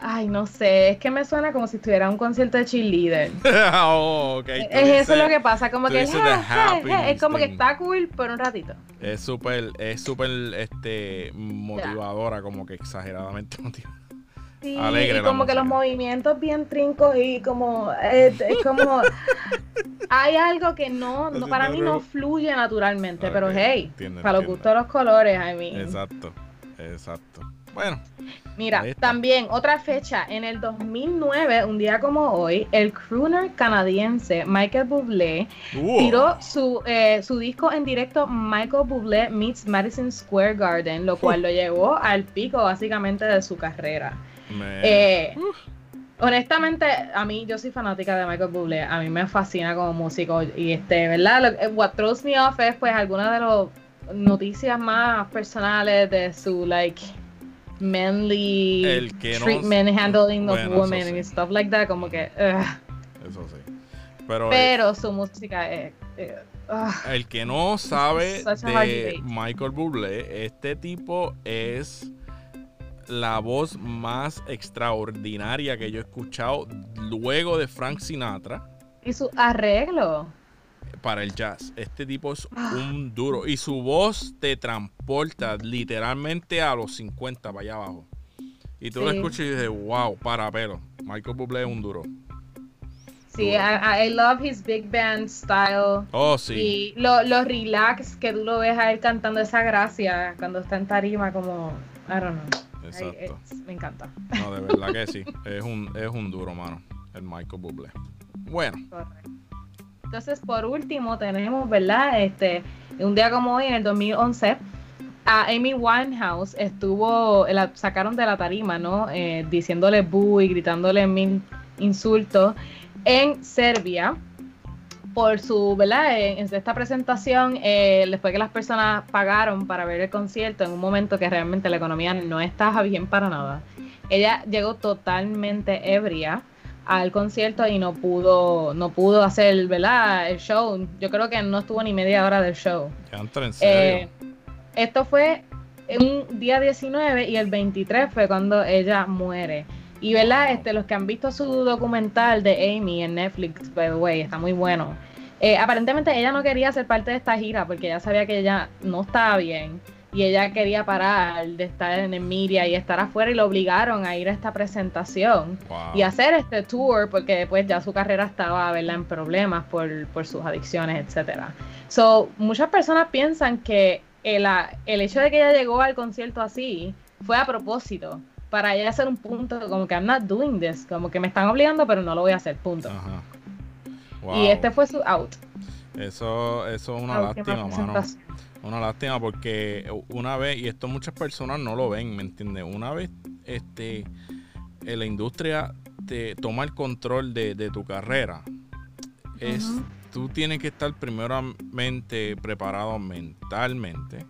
Ay, no sé, es que me suena como si estuviera un concierto de cheerleader. oh, okay. Es eso lo que pasa, como que es, es como que está cool por un ratito. Es súper, es súper este motivadora, como que exageradamente motivadora y como que los movimientos bien trincos y como eh, es, como hay algo que no, para mí no fluye naturalmente, pero hey, para los gustos de los colores, I mean. Exacto, exacto. Bueno. Mira, también otra fecha, en el 2009, un día como hoy, el crooner canadiense Michael Bublé tiró su, eh, su disco en directo Michael Bublé Meets Madison Square Garden, lo cual lo llevó al pico básicamente de su carrera. Eh, honestamente, a mí, yo soy fanática de Michael Bublé. A mí me fascina como músico. Y este, ¿verdad? Eh, what throws me off es pues algunas de las noticias más personales de su like manly treatment handling of women and stuff like that. Como que. Eso sí. Pero, Pero su música es. el que no sabe de Michael Bublé, este tipo es la voz más extraordinaria que yo he escuchado luego de Frank Sinatra. Y su arreglo. Para el jazz. Este tipo es ah. un duro. Y su voz te transporta literalmente a los 50 para allá abajo. Y tú lo escuchas y dices, wow, para pelo. Michael Bublé es un duro. Sí, I, love his big band style. Oh, sí. Y lo, lo relax que tú lo ves a él cantando esa gracia cuando está en tarima, como, I don't know. Exacto. me encanta. No, de verdad que sí. Es un, es un duro, mano. El Michael Bublé. Bueno. Entonces, por último, tenemos, ¿verdad? Este, un día como hoy, en el 2011, a Amy Winehouse estuvo, la sacaron de la tarima, ¿no? Eh, diciéndole boo y gritándole mil insultos en Serbia por su, ¿verdad? En, esta presentación, eh, después que las personas pagaron para ver el concierto en un momento que realmente la economía no estaba bien para nada, ella llegó totalmente ebria al concierto y no pudo no pudo hacer ¿verdad? el show. Yo creo que no estuvo ni media hora del show. En serio? Eh, esto fue un día 19 y el 23 fue cuando ella muere. Y verdad, este, los que han visto su documental de Amy en Netflix, by the way, está muy bueno. Eh, aparentemente ella no quería ser parte de esta gira porque ella sabía que ella no estaba bien y ella quería parar de estar en Emilia y estar afuera y lo obligaron a ir a esta presentación y hacer este tour porque después ya su carrera estaba ¿verdad? en problemas por, por sus adicciones, etcétera. So, muchas personas piensan que el, el hecho de que ella llegó al concierto así fue a propósito para ella hacer un punto como que I'm not doing this, como que me están obligando pero no lo voy a hacer, punto. Y este fue su out. Eso, eso es una lástima, mano. Una lástima porque una vez, y esto muchas personas no lo ven, ¿me entiendes? Una vez este, la industria te toma el control de, tu carrera, es, tú tienes que estar primeramente preparado mentalmente,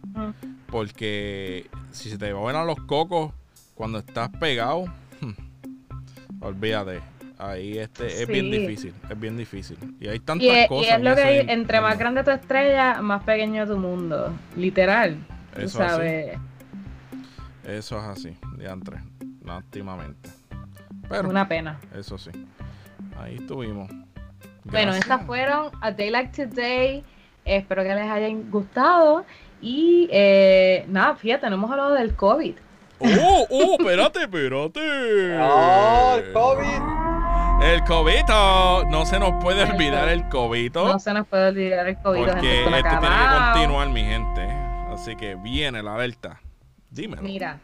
porque si se te van a los cocos cuando estás pegado, hmm, olvídate ahí este es bien difícil, es bien difícil. Y hay tantas cosas. Y es lo que hay, entre más grande tu estrella, más pequeño tu mundo, literal. Eso sabes. Eso es así, diantre, lástimamente. Pero una pena. Eso sí. Ahí estuvimos. Bueno, estas fueron A Day Like Today. Espero que les hayan gustado. Y eh, nada, fíjate, no hemos hablado del COVID. ¡Oh! ¡Oh! ¡Espérate, espérate! ¡Oh, el COVID! El cobito. No se nos puede olvidar el cobito. No se nos puede olvidar el cobito. Porque esto tiene que continuar, mi gente. Así que viene la alerta. Dímelo. Mira,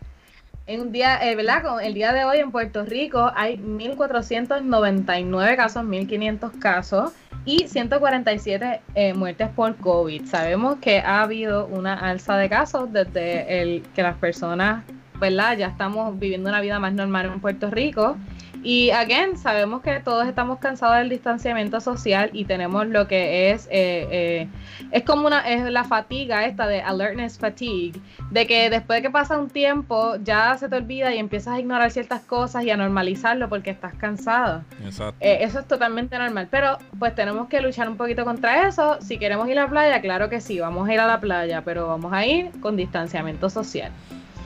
en un día, eh, ¿verdad? El día de hoy en Puerto Rico hay 1.499 casos, 1.500 casos y 147 eh, muertes por COVID. Sabemos que ha habido una alza de casos desde el que las personas, ¿verdad? Ya estamos viviendo una vida más normal en Puerto Rico y again, sabemos que todos estamos cansados del distanciamiento social y tenemos lo que es, eh, eh, es como una, es la fatiga esta de alertness fatigue, de que después de que pasa un tiempo ya se te olvida y empiezas a ignorar ciertas cosas y a normalizarlo porque estás cansado. Exacto. Eh, eso es totalmente normal, pero pues tenemos que luchar un poquito contra eso. Si queremos ir a la playa, claro que sí, vamos a ir a la playa, pero vamos a ir con distanciamiento social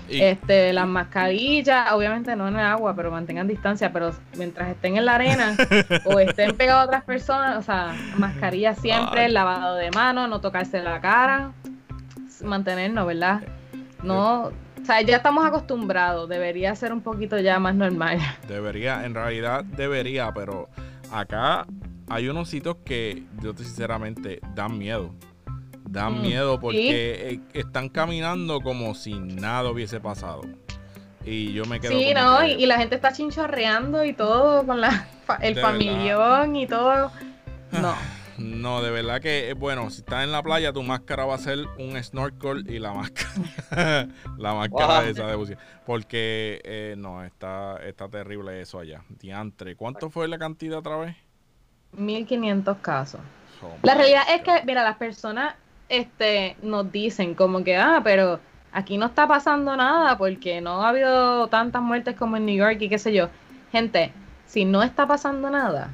este, las mascarillas, obviamente no en el agua, pero mantengan distancia, pero mientras estén en la arena o estén pegados a otras personas, o sea, mascarilla siempre, lavado de manos, no tocarse la cara, mantenernos, ¿verdad? No, o sea, ya estamos acostumbrados, debería ser un poquito ya más normal. Debería, en realidad debería, pero acá hay unos sitios que yo sinceramente dan miedo dan mm, miedo porque eh, están caminando como si nada hubiese pasado. Y yo me quedo. Sí, no, y, la gente está chinchorreando y todo con la, el familión y todo. No. No, de verdad que, eh, bueno, si estás en la playa, tu máscara va a ser un snorkel y la máscara, la máscara de esa de Porque, eh, no, está, está terrible eso allá. Diantre, ¿cuánto fue la cantidad otra vez? 1500 casos. Oh, la realidad es que, mira, las personas este, nos dicen como que, ah, pero aquí no está pasando nada porque no ha habido tantas muertes como en New York y qué sé yo. Gente, si no está pasando nada,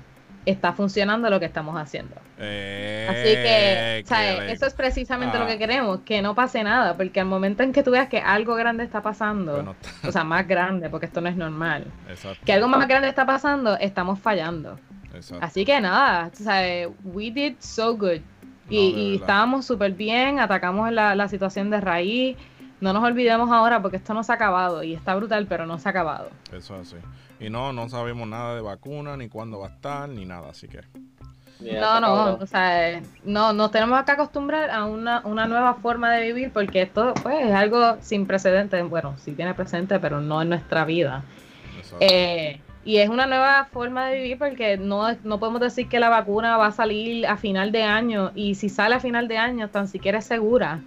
está funcionando lo que estamos haciendo. Así que, eso es precisamente lo que ah. queremos, que no pase nada, porque al momento en que tú veas que algo grande está pasando, o sea, más grande, porque esto no es normal, que algo más grande está pasando, estamos fallando. Así que nada, we did so good y, estábamos súper bien, atacamos la, situación de raíz, no nos olvidemos ahora porque esto no se ha acabado y está brutal, pero no se ha acabado. Eso es así. Y no, no sabemos nada de vacuna, ni cuándo va a estar, ni nada, así que... No, no, o sea, no, nos tenemos que acostumbrar a una, una nueva forma de vivir porque esto pues, es algo sin precedentes. Bueno, sí tiene precedentes, pero no en nuestra vida. Eh, y es una nueva forma de vivir porque no, no podemos decir que la vacuna va a salir a final de año y si sale a final de año tan siquiera es segura.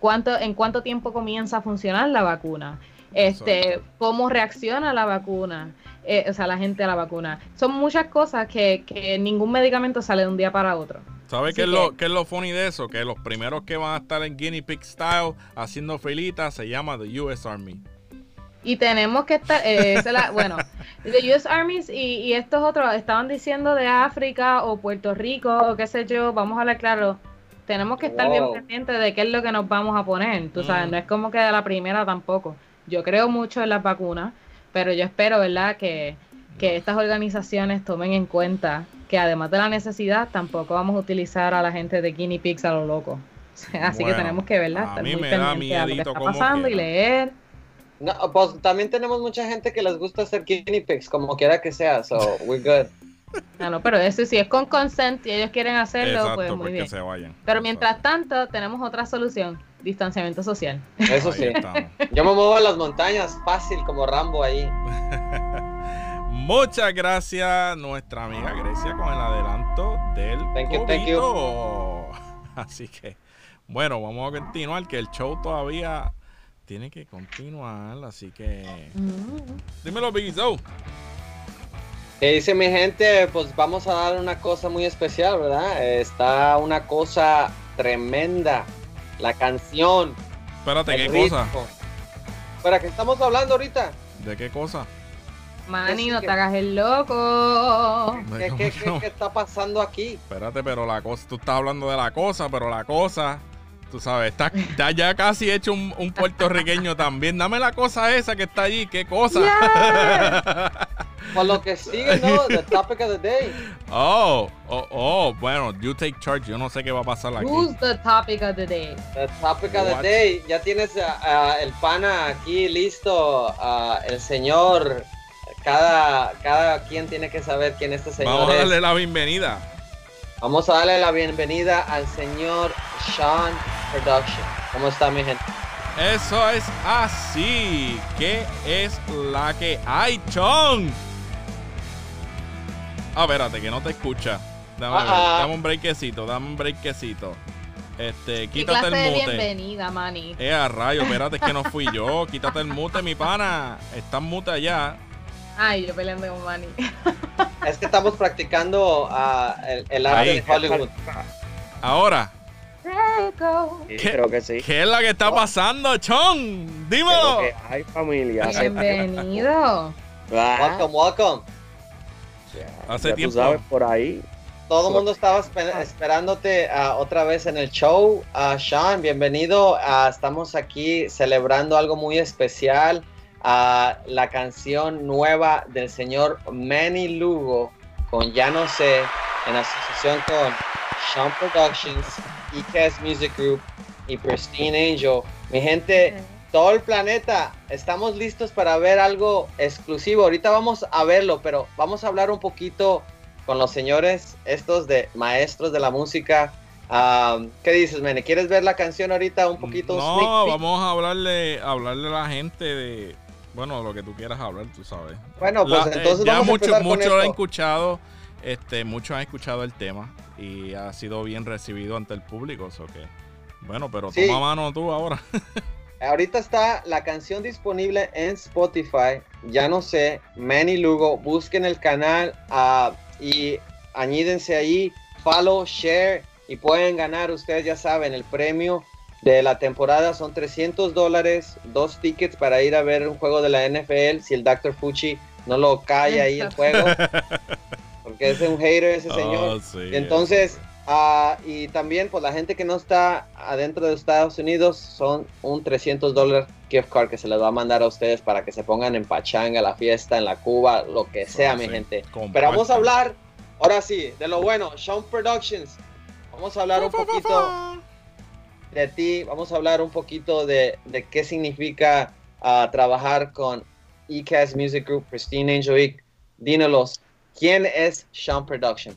¿Cuánto, ¿En cuánto tiempo comienza a funcionar la vacuna? Este, ¿Cómo reacciona la vacuna? Eh, o sea, la gente a la vacuna. Son muchas cosas que, que ningún medicamento sale de un día para otro. ¿Sabes qué, es lo, qué es lo funny de eso? Que los primeros que van a estar en Guinea Pig Style haciendo filitas se llama The US Army. Y tenemos que estar, eh, bueno, The US Armies y, y, estos otros estaban diciendo de África o Puerto Rico o qué sé yo, vamos a hablar claro, tenemos que estar bien pendientes de qué es lo que nos vamos a poner, tú sabes, mm. no es como que de la primera tampoco. Yo creo mucho en las vacunas, pero yo espero, ¿verdad?, que, estas organizaciones tomen en cuenta que además de la necesidad, tampoco vamos a utilizar a la gente de guinea pigs a lo loco. Así que tenemos que, ¿verdad?, estar muy pendientes a lo que está pasando y leer. No, pues también tenemos mucha gente que les gusta hacer guinea pigs, como quiera que sea, so we're good. Ah, no, pero eso sí es con consent y ellos quieren hacerlo, pues muy bien. Pero mientras tanto, tenemos otra solución distanciamiento social. Eso sí. Yo me muevo a las montañas fácil como Rambo ahí. Muchas gracias nuestra amiga Grecia con el adelanto del thank you, thank you. Así que, bueno, vamos a continuar, que el show todavía tiene que continuar, así que... Mm. Dímelo, Biggie Zoe. ¿Qué dice mi gente? Pues vamos a dar una cosa muy especial, ¿verdad? Está una cosa tremenda la canción. Espérate, ¿qué cosa? ¿Para qué estamos hablando ahorita? ¿De qué cosa? Manny, no te hagas el loco. ¿Qué, qué, qué, está pasando aquí? Espérate, pero la cosa, tú estás hablando de la cosa, pero la cosa, tú sabes, está, ya casi hecho un, puertorriqueño también. Dame la cosa esa que está allí, ¿qué cosa? Por lo que sigue, ¿no? The topic of the day. Oh, oh, oh, bueno, you take charge. Yo no sé qué va a pasar aquí. Who's the topic of the day? The topic of the day. Ya tienes el pana aquí listo. el señor. Cada, cada quien tiene que saber quién este señor Vamos a darle la bienvenida. Vamos a darle la bienvenida al señor Sean Production. ¿Cómo está mi gente? Eso es así. ¿Qué es la que hay, Chon? Ah, espérate, que no te escucha. Dame, dame un breakcito, dame un breakcito. Este, quítate el mute. bienvenida, Manny. Eh, a rayo, espérate, que no fui yo. Quítate el mute, mi pana. Está mute allá. Ay, yo peleando con Manny. es que estamos practicando uh, el, el, arte de Hollywood. Ahora. ¿Qué, creo que sí. ¿Qué es lo que está pasando, Chon? Dímelo. hay familia. Bienvenido. welcome, welcome. Hace tiempo. Tú sabes, por ahí. Todo el mundo estaba esperándote uh, otra vez en el show. Uh, Sean, bienvenido. Uh, estamos aquí celebrando algo muy especial. La canción nueva del señor Manny Lugo con Ya No Sé en asociación con Sean Productions, EKS Music Group y Pristine Angel. Mi gente, todo el planeta, estamos listos para ver algo exclusivo. Ahorita vamos a verlo, pero vamos a hablar un poquito con los señores estos de maestros de la música. ¿Qué dices, Mene? ¿Quieres ver la canción ahorita un poquito? No, vamos a hablarle, hablarle a la gente de, bueno, lo que tú quieras hablar, tú sabes. Bueno, pues entonces ya vamos mucho, han escuchado, este, muchos han escuchado el tema y ha sido bien recibido ante el público, ¿so que, bueno, pero toma mano tú ahora. Ahorita está la canción disponible en Spotify. Ya no sé, Manny Lugo, busquen el canal uh, y añídense ahí, follow, share y pueden ganar, ustedes ya saben, el premio de la temporada son 300 dólares, dos tickets para ir a ver un juego de la NFL si el Dr. Fuchi no lo cae ahí el juego. Porque es un hater ese oh, señor. entonces, Ah, y también, pues la gente que no está adentro de Estados Unidos son un 300 dólares gift card que se les va a mandar a ustedes para que se pongan en pachanga, la fiesta, en la Cuba, lo que sea, mi gente. Pero vamos a hablar, ahora sí, de lo bueno, Sean Productions. Vamos a hablar un poquito de ti, vamos a hablar un poquito de, qué significa uh, trabajar con ECAS Music Group, Christine Angelique. Dínolos, ¿quién es Sean Productions?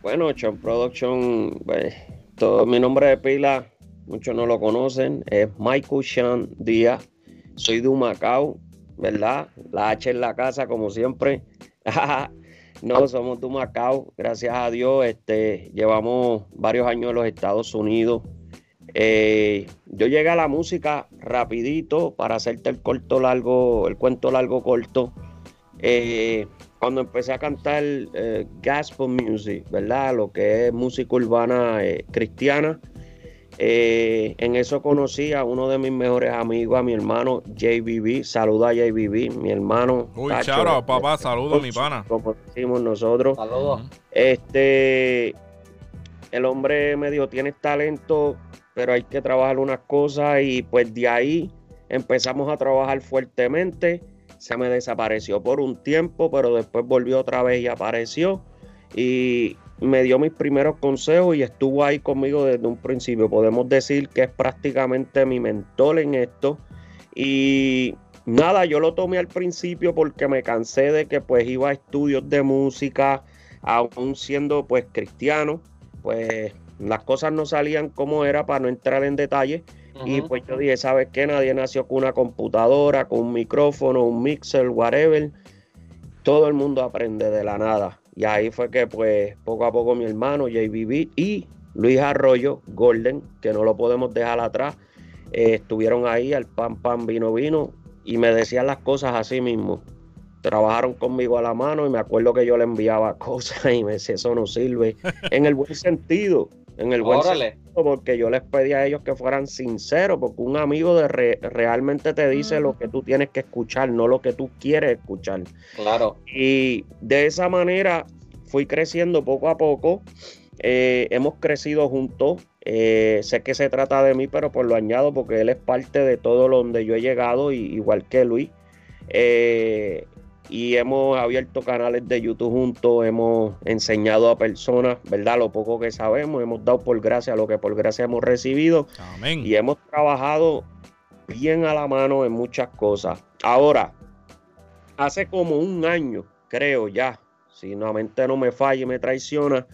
Bueno, Sean Production, pues, todo mi nombre de pila, muchos no lo conocen, es Michael Sean Díaz. Soy de Humacao, ¿verdad? La H en la casa, como siempre. no, somos de Humacao, gracias a Dios. Este, llevamos varios años en los Estados Unidos. Eh, yo llegué a la música rapidito para hacerte el corto largo, el cuento largo corto. Eh, cuando empecé a cantar eh, gospel music, ¿verdad? Lo que es música urbana eh, cristiana. Eh, en eso conocí a uno de mis mejores amigos, a mi hermano JBB. Saluda a JBB, mi hermano. Uy, charo, papá, saludo mi pana. Como decimos nosotros. Saludos. Este, el hombre me dijo, tienes talento, pero hay que trabajar unas cosas y pues de ahí empezamos a trabajar fuertemente se me desapareció por un tiempo, pero después volvió otra vez y apareció. Y me dio mis primeros consejos y estuvo ahí conmigo desde un principio. Podemos decir que es prácticamente mi mentor en esto. Y nada, yo lo tomé al principio porque me cansé de que pues iba a estudios de música, aún siendo pues cristiano, pues las cosas no salían como era para no entrar en detalle. Y pues yo dije, ¿sabes qué? Nadie nació con una computadora, con un micrófono, un mixer, whatever. Todo el mundo aprende de la nada. Y ahí fue que pues poco a poco mi hermano JBB y Luis Arroyo, Golden, que no lo podemos dejar atrás, eh, estuvieron ahí al pan pan vino vino y me decían las cosas así mismo. Trabajaron conmigo a la mano y me acuerdo que yo le enviaba cosas y me decía, eso no sirve. en el buen sentido, en el buen sentido, porque yo les pedí a ellos que fueran sinceros, porque un amigo de realmente te dice lo que tú tienes que escuchar, no lo que tú quieres escuchar. Claro. Y de esa manera fui creciendo poco a poco. Eh, hemos crecido juntos. Eh, sé que se trata de mí, pero pues lo añado porque él es parte de todo lo donde yo he llegado, y, igual que Luis. Eh, y hemos abierto canales de YouTube juntos, hemos enseñado a personas, ¿verdad? Lo poco que sabemos, hemos dado por gracia lo que por gracia hemos recibido. Amén. Y hemos trabajado bien a la mano en muchas cosas. Ahora, hace como un año, creo ya, si nuevamente no me falla y me traiciona,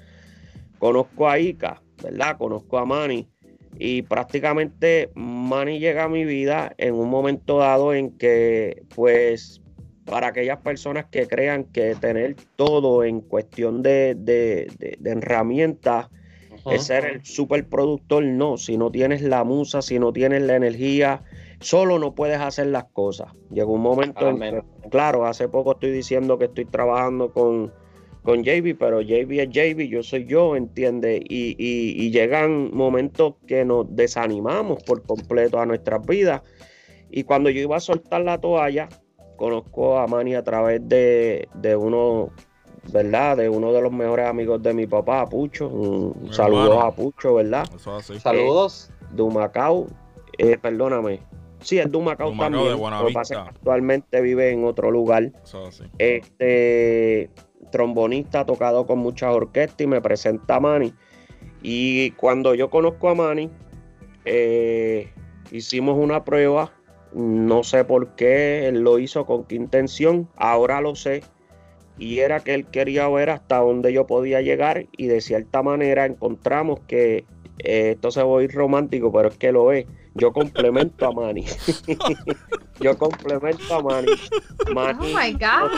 conozco a Ica, ¿verdad? Conozco a Manny. Y prácticamente Manny llega a mi vida en un momento dado en que pues para aquellas personas que crean que tener todo en cuestión de, herramientas es ser el superproductor. No, si no tienes la musa, si no tienes la energía, solo no puedes hacer las cosas. Llegó un momento, en claro, hace poco estoy diciendo que estoy trabajando con, con JB, pero JB es JB, yo soy yo, ¿entiendes? Y, y llegan momentos que nos desanimamos por completo a nuestras vidas. Y cuando yo iba a soltar la toalla, conozco a Manny a través de, uno, ¿verdad? De uno de los mejores amigos de mi papá, Pucho. Un saludos a Pucho, ¿verdad? Saludos. Eh, Dumacao, eh, perdóname. Sí, es Dumacao, también. actualmente vive en otro lugar. Este trombonista, ha tocado con muchas orquestas y me presenta a Manny. Y cuando yo conozco a Manny, eh, hicimos una prueba no sé por qué él lo hizo, con qué intención. Ahora lo sé. Y era que él quería ver hasta dónde yo podía llegar. Y de cierta manera encontramos que eh, esto se va a ir romántico, pero es que lo es. Yo complemento a Manny. yo complemento a Manny. oh my God.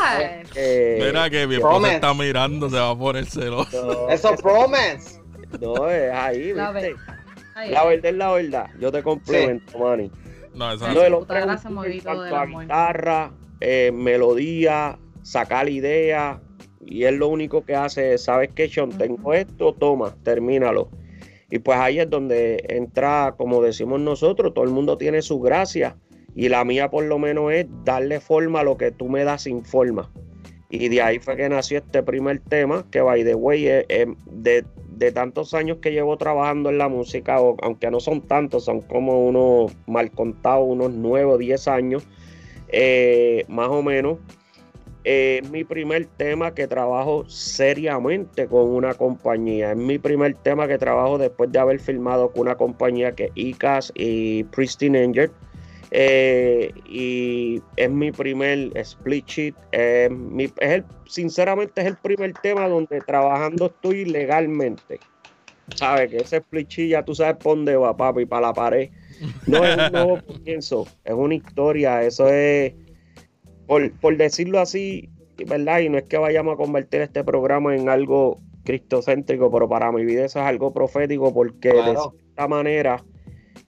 Mira que mi esposa está mirando, se va a poner celoso. Eso es promise. No, es ahí, La, verdad es la verdad. Yo te complemento, Manny. No, eso no, el hombre guitarra, eh, melodía, sacar idea Y él lo único que hace es, ¿sabes qué, Sean? Tengo esto, toma, termínalo. Y pues ahí es donde entra, como decimos nosotros, todo el mundo tiene su gracia. Y la mía por lo menos es darle forma a lo que tú me das sin forma. Y de ahí fue que nació este primer tema, que by the way, es, de, de tantos años que llevo trabajando en la música, aunque no son tantos, son como unos mal contados, unos nueve o diez años, eh, más o menos. Eh, es mi primer tema que trabajo seriamente con una compañía. Es mi primer tema que trabajo después de haber filmado con una compañía que es ICAS y Pristine Angel. Eh, y es mi primer split sheet. es el, sinceramente es el primer tema donde trabajando estoy legalmente. Sabes que ese split sheet ya tú sabes por dónde va, papi, para la pared. No es un nuevo comienzo, es una historia. Eso es, por, decirlo así, ¿verdad? Y no es que vayamos a convertir este programa en algo cristocéntrico, pero para mi vida eso es algo profético porque de esta manera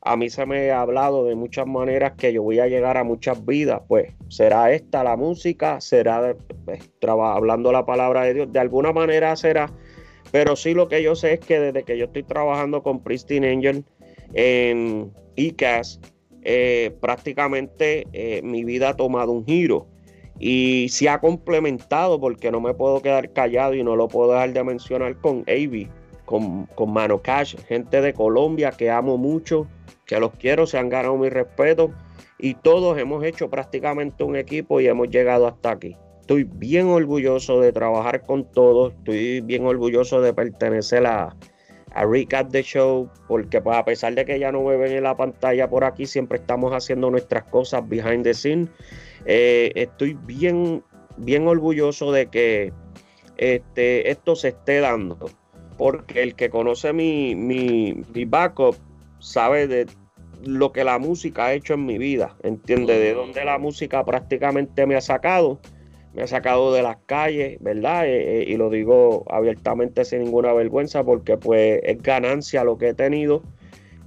a mí se me ha hablado de muchas maneras que yo voy a llegar a muchas vidas, pues será esta la música, será pues, hablando la palabra de Dios, de alguna manera será, pero sí lo que yo sé es que desde que yo estoy trabajando con Pristine Angel en ICAS, eh, prácticamente eh, mi vida ha tomado un giro y se ha complementado porque no me puedo quedar callado y no lo puedo dejar de mencionar con Avi, con, con Mano Cash, gente de Colombia que amo mucho que los quiero, se han ganado mi respeto y todos hemos hecho prácticamente un equipo y hemos llegado hasta aquí. Estoy bien orgulloso de trabajar con todos, estoy bien orgulloso de pertenecer a, a Recap the Show, porque pues, a pesar de que ya no me ven en la pantalla por aquí, siempre estamos haciendo nuestras cosas behind the scene. Eh, estoy bien, bien orgulloso de que este, esto se esté dando, porque el que conoce mi, mi, mi backup sabe de lo que la música ha hecho en mi vida, entiende de dónde la música prácticamente me ha sacado, me ha sacado de las calles, ¿verdad? Eh, eh, y lo digo abiertamente sin ninguna vergüenza porque pues es ganancia lo que he tenido,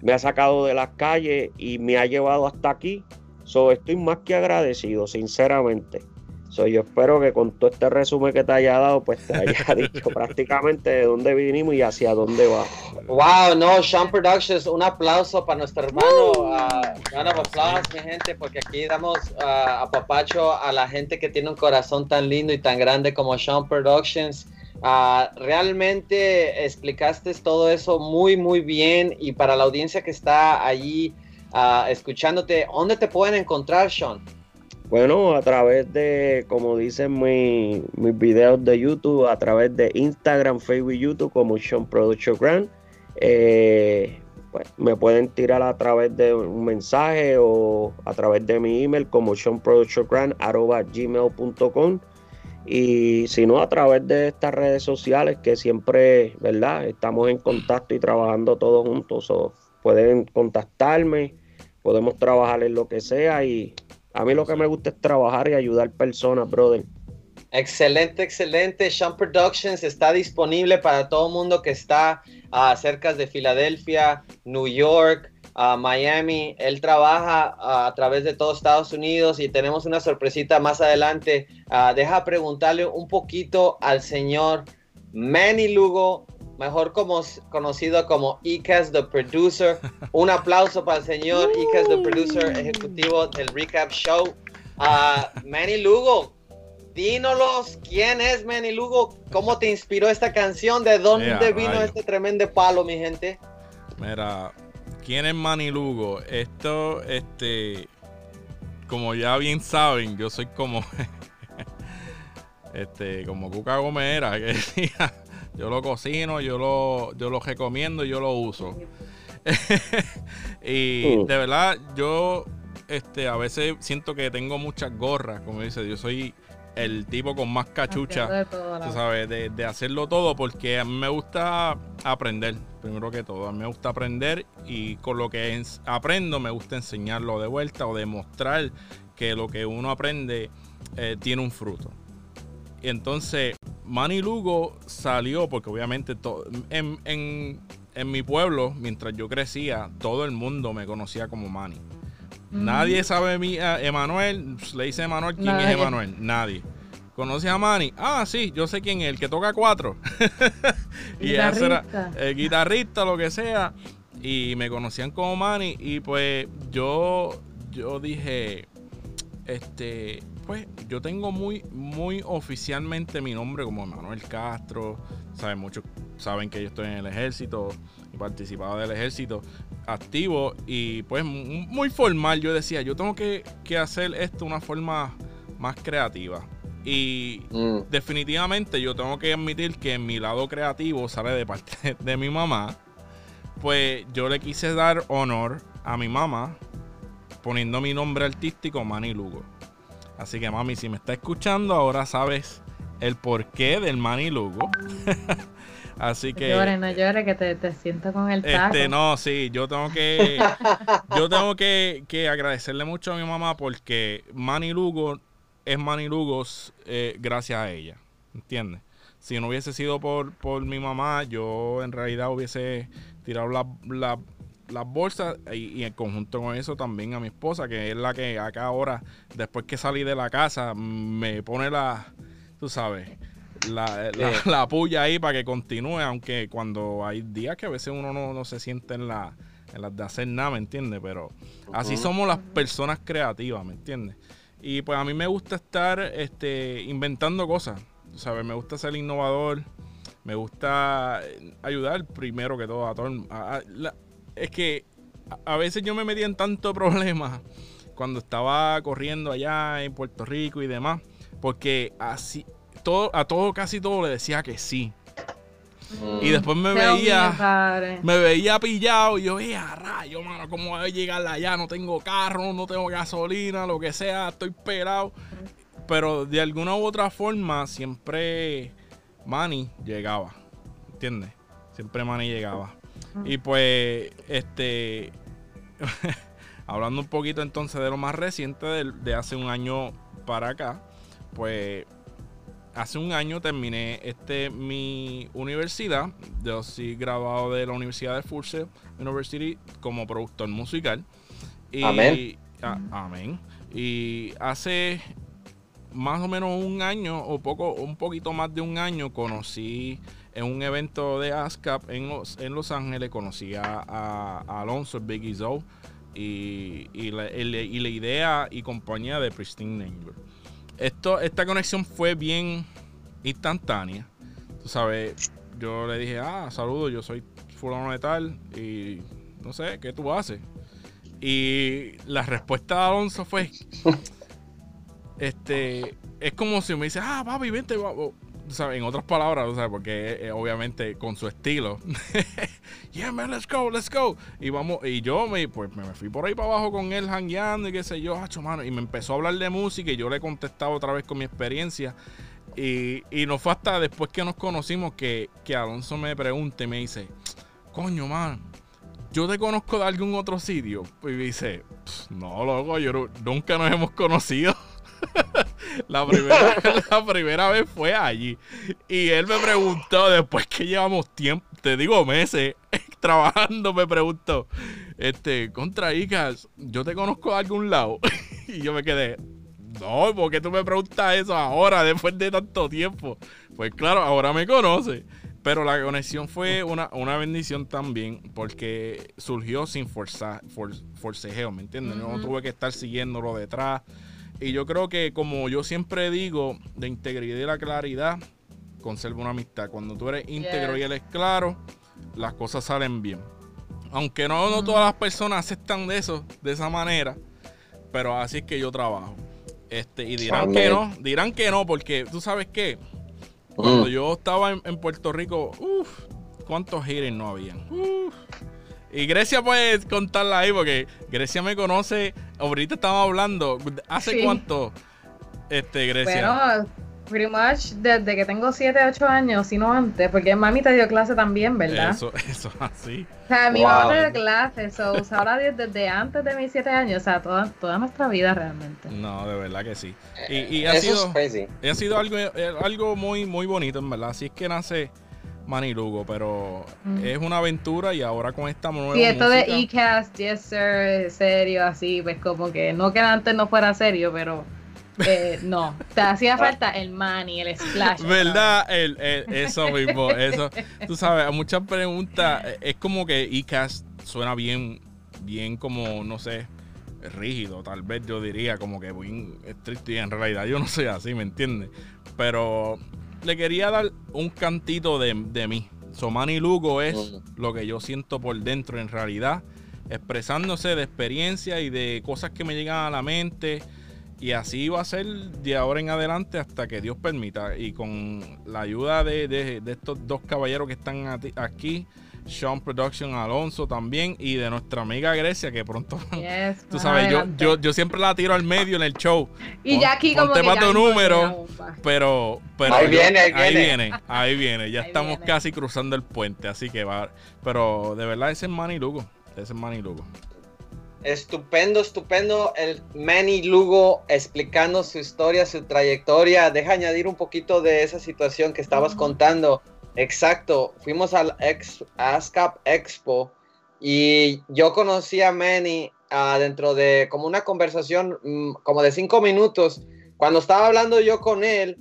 me ha sacado de las calles y me ha llevado hasta aquí, so, estoy más que agradecido, sinceramente yo espero que con todo este resumen que te haya dado, pues te haya dicho prácticamente de dónde vinimos y hacia dónde va. Wow, no, Sean Productions, un aplauso para nuestro hermano. Uh, mi gente, porque aquí damos uh, a papacho a la gente que tiene un corazón tan lindo y tan grande como Sean Productions. Uh, realmente explicaste todo eso muy, muy bien. Y para la audiencia que está allí uh, escuchándote, ¿dónde te pueden encontrar, Sean? Bueno, a través de, como dicen mis videos de YouTube, a través de Instagram, Facebook y YouTube como Sean Production Grant. Eh, pues, me pueden tirar a través de un mensaje o a través de mi email como gmail.com y si no a través de estas redes sociales que siempre, ¿verdad? Estamos en contacto y trabajando todos juntos. o pueden contactarme, podemos trabajar en lo que sea y a mí lo que me gusta es trabajar y ayudar personas, brother. Excelente, excelente. Sean Productions está disponible para todo el mundo que está uh, cerca de Filadelfia, New York, uh, Miami. Él trabaja uh, a través de todo Estados Unidos y tenemos una sorpresita más adelante. deja preguntarle un poquito al señor Manny Lugo mejor como, conocido como Icas the Producer. Un aplauso para el señor Icas the Producer, ejecutivo del Recap Show. Uh, Manny Lugo, dínolos quién es Manny Lugo, cómo te inspiró esta canción, de dónde vino este tremendo palo, mi gente. Mira, ¿quién es Manny Lugo? Esto, este, como ya bien saben, yo soy como, este, como Cuca Gomera, que decía yo lo cocino, yo lo, yo lo recomiendo y yo lo uso. y mm. de verdad, yo este, a veces siento que tengo muchas gorras, como dice, yo soy el tipo con más cachucha, tú sabes, de, hacerlo todo, porque a mí me gusta aprender, primero que todo, a mí me gusta aprender y con lo que aprendo me gusta enseñarlo de vuelta o demostrar que lo que uno aprende eh, tiene un fruto. Y entonces, Manny Lugo salió porque obviamente en, en, mi pueblo, mientras yo crecía, todo el mundo me conocía como Manny. Nadie sabe mi Emanuel, le dice Emanuel quién es Emanuel, nadie. ¿Conoce a Manny? Ah, sí, yo sé quién es, el que toca cuatro. y era el guitarrista, lo que sea. Y me conocían como Manny. Y pues yo, yo dije, este, pues yo tengo muy, muy oficialmente mi nombre como Manuel Castro. Saben, muchos saben que yo estoy en el ejército y participado del ejército activo. Y pues muy formal. Yo decía, yo tengo que, hacer esto de una forma más creativa. Y mm. definitivamente yo tengo que admitir que mi lado creativo sale de parte de mi mamá. Pues yo le quise dar honor a mi mamá poniendo mi nombre artístico Manny Lugo. Así que mami, si me está escuchando, ahora sabes el porqué del Manny Lugo. Así que. Llore, no llore, que te, te siento con el taco. Este, no, sí, yo tengo que. yo tengo que, que, agradecerle mucho a mi mamá porque Manny Lugo es Manny Lugos eh, gracias a ella. ¿Entiendes? Si no hubiese sido por, por mi mamá, yo en realidad hubiese tirado las bolsas y, en conjunto con eso también a mi esposa, que es la que acá ahora, después que salí de la casa, me pone la, tú sabes, la, la, puya ahí para que continúe, aunque cuando hay días que a veces uno no, se siente en, la, en las de hacer nada, ¿me entiendes? Pero así somos las personas creativas, ¿me entiendes? Y pues a mí me gusta estar este, inventando cosas, ¿sabes? Me gusta ser innovador, me gusta ayudar primero que todo a todo. Es que a, veces yo me metía en tanto problema cuando estaba corriendo allá en Puerto Rico y demás, porque así todo, a todo, casi todo le decía que sí. Y después me veía, me veía pillado y yo, eh, rayo, mano, ¿cómo voy a llegar allá? No tengo carro, no tengo gasolina, lo que sea, estoy pelado. Pero de alguna u otra forma, siempre Manny llegaba, ¿entiendes? Siempre Manny llegaba. Y pues, este, hablando un poquito entonces de lo más reciente, de, de hace un año para acá, pues hace un año terminé este mi universidad. Yo soy graduado de la Universidad de Full University como productor musical. Y, amén. amén. Y hace más o menos un año o poco, un poquito más de un año conocí en un evento de ASCAP en Los, en Los Ángeles, conocí a, Alonso Biggie Zoe y, y, la, y, la, idea y compañía de Pristine Nangler esto, esta conexión fue bien instantánea. Tú sabes, yo le dije, ah, saludo, yo soy fulano de tal y no sé, ¿qué tú haces? Y la respuesta de Alonso fue, este, es como si me dice, ah, papi, vente, en otras palabras, ¿sabes? porque eh, obviamente con su estilo. yeah, man, let's go, let's go. Y vamos, y yo me, pues, me fui por ahí para abajo con él jangueando y qué sé yo, hacho, mano. Y me empezó a hablar de música y yo le contestaba otra vez con mi experiencia. Y, y no fue hasta después que nos conocimos que, que Alonso me pregunta y me dice, coño, man, yo te conozco de algún otro sitio. Y dice, no, loco, yo nunca nos hemos conocido. la, primera, la primera vez fue allí. Y él me preguntó, después que llevamos tiempo, te digo meses, trabajando, me preguntó, este, contra Icas, ¿yo te conozco de algún lado? y yo me quedé, no, ¿por qué tú me preguntas eso ahora, después de tanto tiempo? Pues claro, ahora me conoce. Pero la conexión fue una, una bendición también porque surgió sin forzar, forcejeo, ¿me entiendes? No tuve que estar siguiéndolo detrás. Y yo creo que, como yo siempre digo, de integridad y la claridad, conserva una amistad. Cuando tú eres íntegro y eres claro, las cosas salen bien. Aunque no, no todas las personas aceptan de eso, de esa manera, pero así es que yo trabajo. Este, y dirán que no, dirán que no, porque tú sabes qué, cuando mm. yo estaba en, Puerto Rico, uff, cuántos haters no habían. Y Grecia puede contarla ahí porque Grecia me conoce. Ahorita estamos hablando. ¿Hace cuánto, este, Grecia? Bueno, pretty much desde que tengo 7, 8 años, si no antes, porque mami te dio clase también, ¿verdad? Eso, eso así. O sea, mi mamá te dio clase, so, ahora desde, antes de mis 7 años, o sea, toda, toda nuestra vida realmente. No, de verdad que sí. Y, y ha sido, ha sido algo, eh, algo muy, muy bonito, en verdad. Así es que nace Manilugo, pero es una aventura y ahora con esta nueva. Y esto de E-Cast, yes sir, serio, así, pues como que no que antes no fuera serio, pero eh, no, te hacía falta el money, el splash. ¿Verdad? El, eso mismo, eso. Tú sabes, muchas preguntas, es como que E-Cast suena bien, bien como, no sé, rígido, tal vez yo diría como que muy estricto y en realidad yo no soy así, ¿me entiendes? Pero le quería dar un cantito de, de mí. Somani Lugo es lo que yo siento por dentro en realidad, expresándose de experiencia y de cosas que me llegan a la mente Y así va a ser de ahora en adelante hasta que Dios permita. Y con la ayuda de, estos dos caballeros que están aquí, Sean Production Alonso también y de nuestra amiga Grecia que pronto tú sabes yo, yo, yo siempre la tiro al medio en el show y ya aquí como que tu número pero pero ahí, viene, ahí, viene. ahí viene ya estamos casi cruzando el puente así que va pero de verdad ese es Manny Lugo ese es Manny Lugo Estupendo, estupendo. El Manny Lugo explicando su historia, su trayectoria. Deja añadir un poquito de esa situación que estabas contando. Exacto. Fuimos al ex, ASCAP Expo y yo conocí a Manny uh, dentro de como una conversación mm, como de cinco minutos. Cuando estaba hablando yo con él,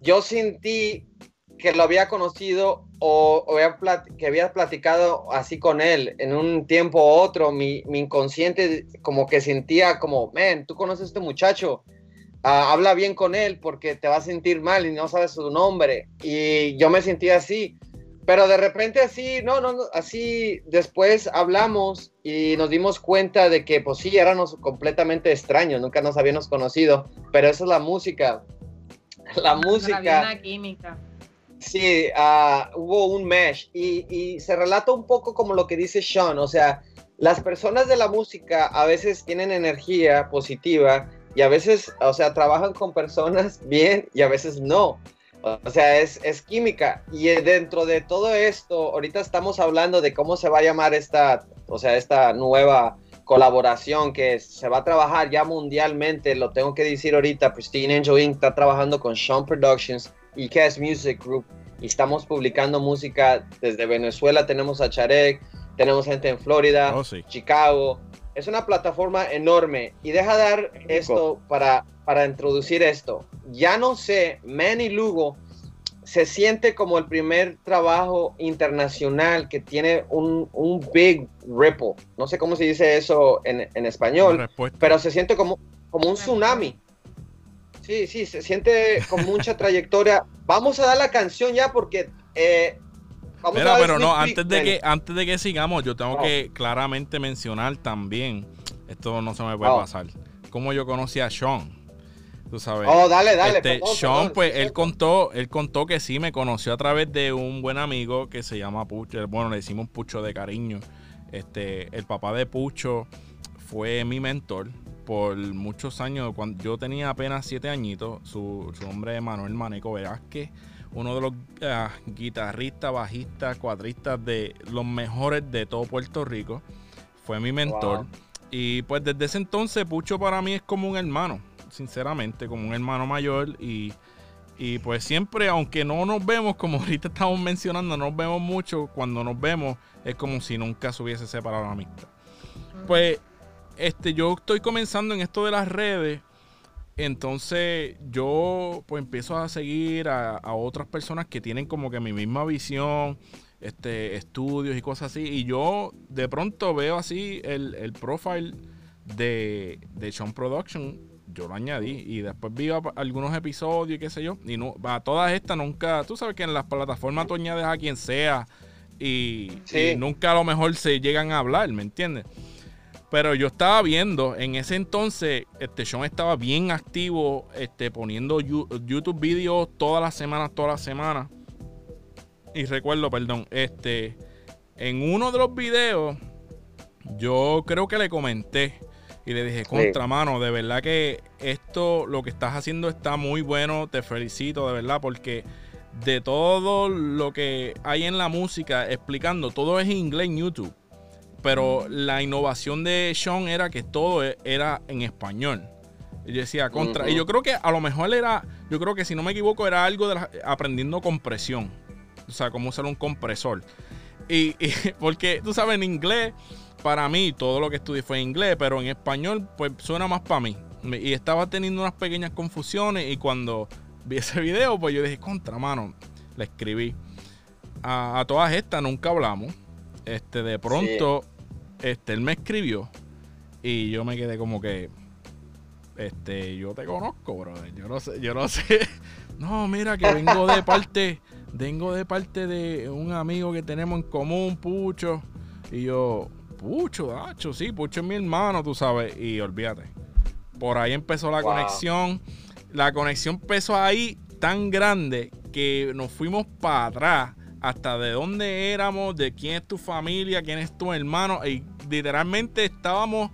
yo sentí que lo había conocido o, que había platicado así con él en un tiempo u otro, mi, inconsciente como que sentía como, man, tú conoces a este muchacho, ah, habla bien con él porque te va a sentir mal y no sabes su nombre. Y yo me sentía así. Pero de repente así, no, no, así después hablamos y nos dimos cuenta de que pues sí, éramos completamente extraños, nunca nos habíamos conocido, pero esa es la música. La música. La química Sí, ah, hubo un mesh y, se relata un poco como lo que dice Sean, o sea, las personas de la música a veces tienen energía positiva y a veces, o sea, trabajan con personas bien y a veces no. O sea, es, es química. Y dentro de todo esto, ahorita estamos hablando de cómo se va a llamar esta, o sea, esta nueva colaboración que se va a trabajar ya mundialmente, lo tengo que decir ahorita, Pristine Angel Inc. está trabajando con Sean Productions y Cash Music Group y estamos publicando música desde Venezuela, tenemos a Charek, tenemos gente en Florida, oh, Chicago. Es una plataforma enorme y deja dar esto para, para introducir esto. Ya no sé, Manny Lugo se siente como el primer trabajo internacional que tiene un, un big ripple. No sé cómo se dice eso en, en español, pero se siente como, como un tsunami. Sí, sí, se siente con mucha trayectoria. Vamos a dar la canción ya porque eh, vamos a pero no, antes de que antes de que sigamos, yo tengo que claramente mencionar también, esto no se me puede pasar, cómo yo conocí a Sean. Tú sabes. Oh, dale, dale. Este, Sean, pues él contó, él contó que sí me conoció a través de un buen amigo que se llama Pucho. Bueno, le decimos Pucho de cariño. Este, el papá de Pucho fue mi mentor por muchos años, cuando yo tenía apenas siete añitos, su, nombre es Manuel Maneco Velázquez, uno de los ah, guitarristas, bajistas, cuadristas de los mejores de todo Puerto Rico, fue mi mentor. Y pues desde ese entonces Pucho para mí es como un hermano, sinceramente, como un hermano mayor y... Y pues siempre, aunque no nos vemos, como ahorita estamos mencionando, no nos vemos mucho, cuando nos vemos es como si nunca se hubiese separado la amistad. Pues este, yo estoy comenzando en esto de las redes. Entonces yo pues empiezo a seguir a, otras personas que tienen como que mi misma visión, este, estudios y cosas así. Y yo de pronto veo así el, el profile de, de Sean Production. Yo lo añadí y después vi algunos episodios y qué sé yo. Y no, a todas estas nunca, tú sabes que en las plataformas tú añades a quien sea y, y nunca a lo mejor se llegan a hablar, ¿me entiendes? Pero yo estaba viendo, en ese entonces, este Sean estaba bien activo, este, poniendo YouTube videos todas las semanas, todas las semanas. Y recuerdo, perdón, este, en uno de los videos, yo creo que le comenté y le dije, contra mano, de verdad que esto, lo que estás haciendo está muy bueno, te felicito, de verdad, porque de todo lo que hay en la música explicando, todo es en inglés en YouTube pero la innovación de Sean era que todo e, era en español. Y yo decía contra. Y yo creo que a lo mejor era, yo creo que si no me equivoco, era algo de aprendiendo compresión. O sea, cómo usar un compresor. Y, porque tú sabes, en inglés, para mí, todo lo que estudié fue en inglés, pero en español, pues suena más para mí. Y estaba teniendo unas pequeñas confusiones. Y cuando vi ese video, pues yo dije, contra mano, le escribí. A, todas estas nunca hablamos. Este, de pronto este, él me escribió y yo me quedé como que, este, yo te conozco, brother. Yo no sé, yo no sé. No, mira que vengo de parte, vengo de parte de un amigo que tenemos en común, Pucho. Y yo, Pucho, Dacho, sí, Pucho es mi hermano, tú sabes. Y olvídate. Por ahí empezó la conexión. La conexión empezó ahí tan grande que nos fuimos para atrás hasta de dónde éramos, de quién es tu familia, quién es tu hermano. Y literalmente estábamos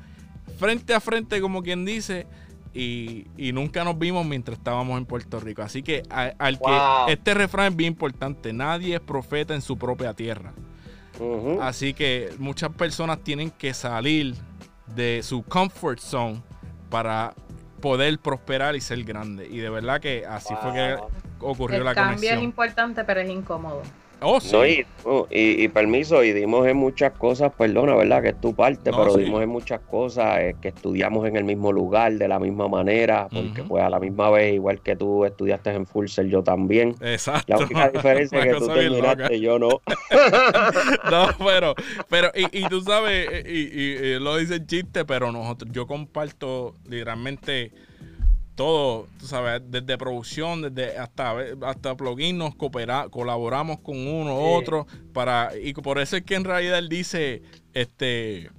frente a frente, como quien dice, y, nunca nos vimos mientras estábamos en Puerto Rico. Así que al que este refrán es bien importante, nadie es profeta en su propia tierra. Así que muchas personas tienen que salir de su comfort zone para poder prosperar y ser grande. Y de verdad que así fue que ocurrió la conexión. El cambio es importante, pero es incómodo. Oh, y, permiso, y dimos en muchas cosas, perdona, ¿verdad? Que es tu parte, pero dimos en muchas cosas eh, que estudiamos en el mismo lugar, de la misma manera, porque pues a la misma vez, igual que tú estudiaste en Fulser, yo también. Exacto. La única diferencia es que tú terminaste, yo no. no, pero, pero, y, tú sabes, y, lo dice el chiste, pero nosotros, yo comparto literalmente todo, tú sabes, desde producción, desde hasta, hasta plugin nos coopera, colaboramos con uno otro para, y por eso es que en realidad él dice, este,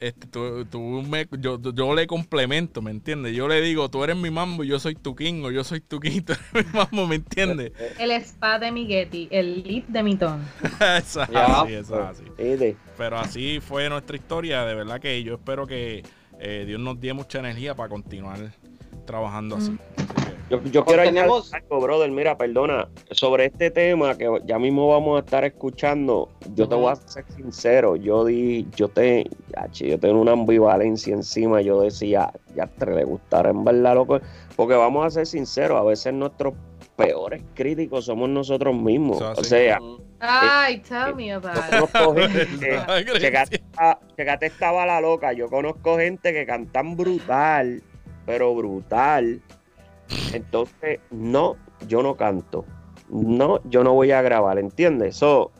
este tú, me, yo, yo, le complemento, ¿me entiendes? Yo le digo, tú eres mi mambo, yo soy tu king, o yo soy tu king, tú eres mi mambo, ¿me entiendes? El spa de mi Getty, el lead de mi ton. eso así, así. Pero así fue nuestra historia, de verdad que yo espero que eh, Dios nos dé mucha energía para continuar trabajando así. Yo, quiero tenemos... algo, brother. Mira, perdona, sobre este tema que ya mismo vamos a estar escuchando, yo te voy a ser sincero. Yo di, yo te, yo tengo una ambivalencia encima. Yo decía, ya te le gustará en verdad, loco. Porque vamos a ser sinceros, a veces nuestros peores críticos somos nosotros mismos. O sea, Ay, tell me about it. Checate, estaba la loca. Yo conozco gente que cantan brutal pero brutal. Entonces, no, yo no canto. No, yo no voy a grabar, ¿entiendes? So,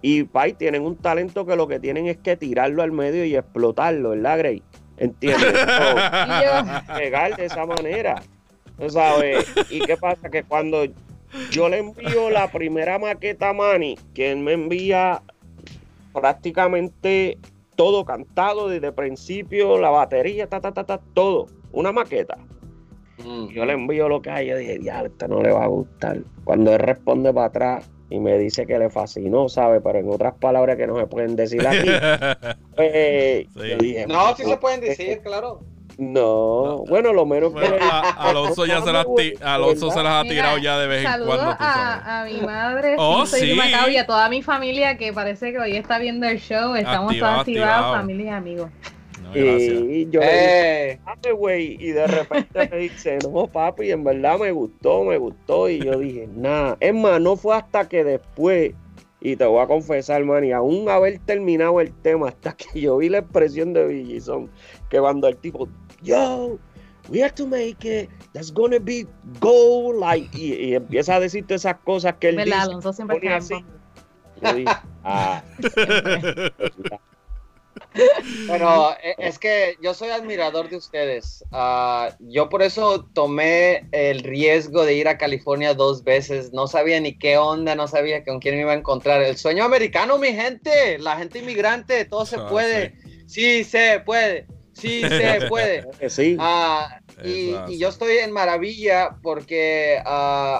y Pai tienen un talento que lo que tienen es que tirarlo al medio y explotarlo, ¿verdad, Grey? ¿Entiendes? pegar de esa manera. ¿Sabes? ¿Y qué pasa? Que cuando yo le envío la primera maqueta a Manny, que él me envía prácticamente todo cantado desde el principio, la batería, ta, ta, ta, ta, todo una maqueta. Mm. Yo le envío lo que hay. Yo dije, diablo, esto no le va a gustar. Cuando él responde para atrás y me dice que le fascinó, ¿sabe? Pero en otras palabras que no se pueden decir aquí. pues, no, sí se pueden decir, claro. No, bueno, lo menos que Alonso ya se las, Alonso se las ha tirado ya de vez en cuando. A, a mi madre, oh, sí. y a toda mi familia que parece que hoy está viendo el show. Estamos activado, activados, familia y amigos y yo eh. güey, y de repente me dice, no, papi, en verdad me gustó, me gustó. Y yo dije, nada. Es más, no fue hasta que después, y te voy a confesar, man, y aún haber terminado el tema, hasta que yo vi la expresión de Billison, que cuando el tipo, yo, we have to make it, that's gonna be gold, like, y, empieza a decirte esas cosas que él dice. Alonso siempre así. Yo dije, ah, Bueno, e, es que yo soy admirador de ustedes. Ah, yo por eso tomé el riesgo de ir a California dos veces. No sabía ni qué onda, no sabía con quién me iba a encontrar. El sueño americano, mi gente, la gente inmigrante, todo se ah, puede. Sí. se puede. Sí se puede. Sí. Ah, y, yo estoy en maravilla porque,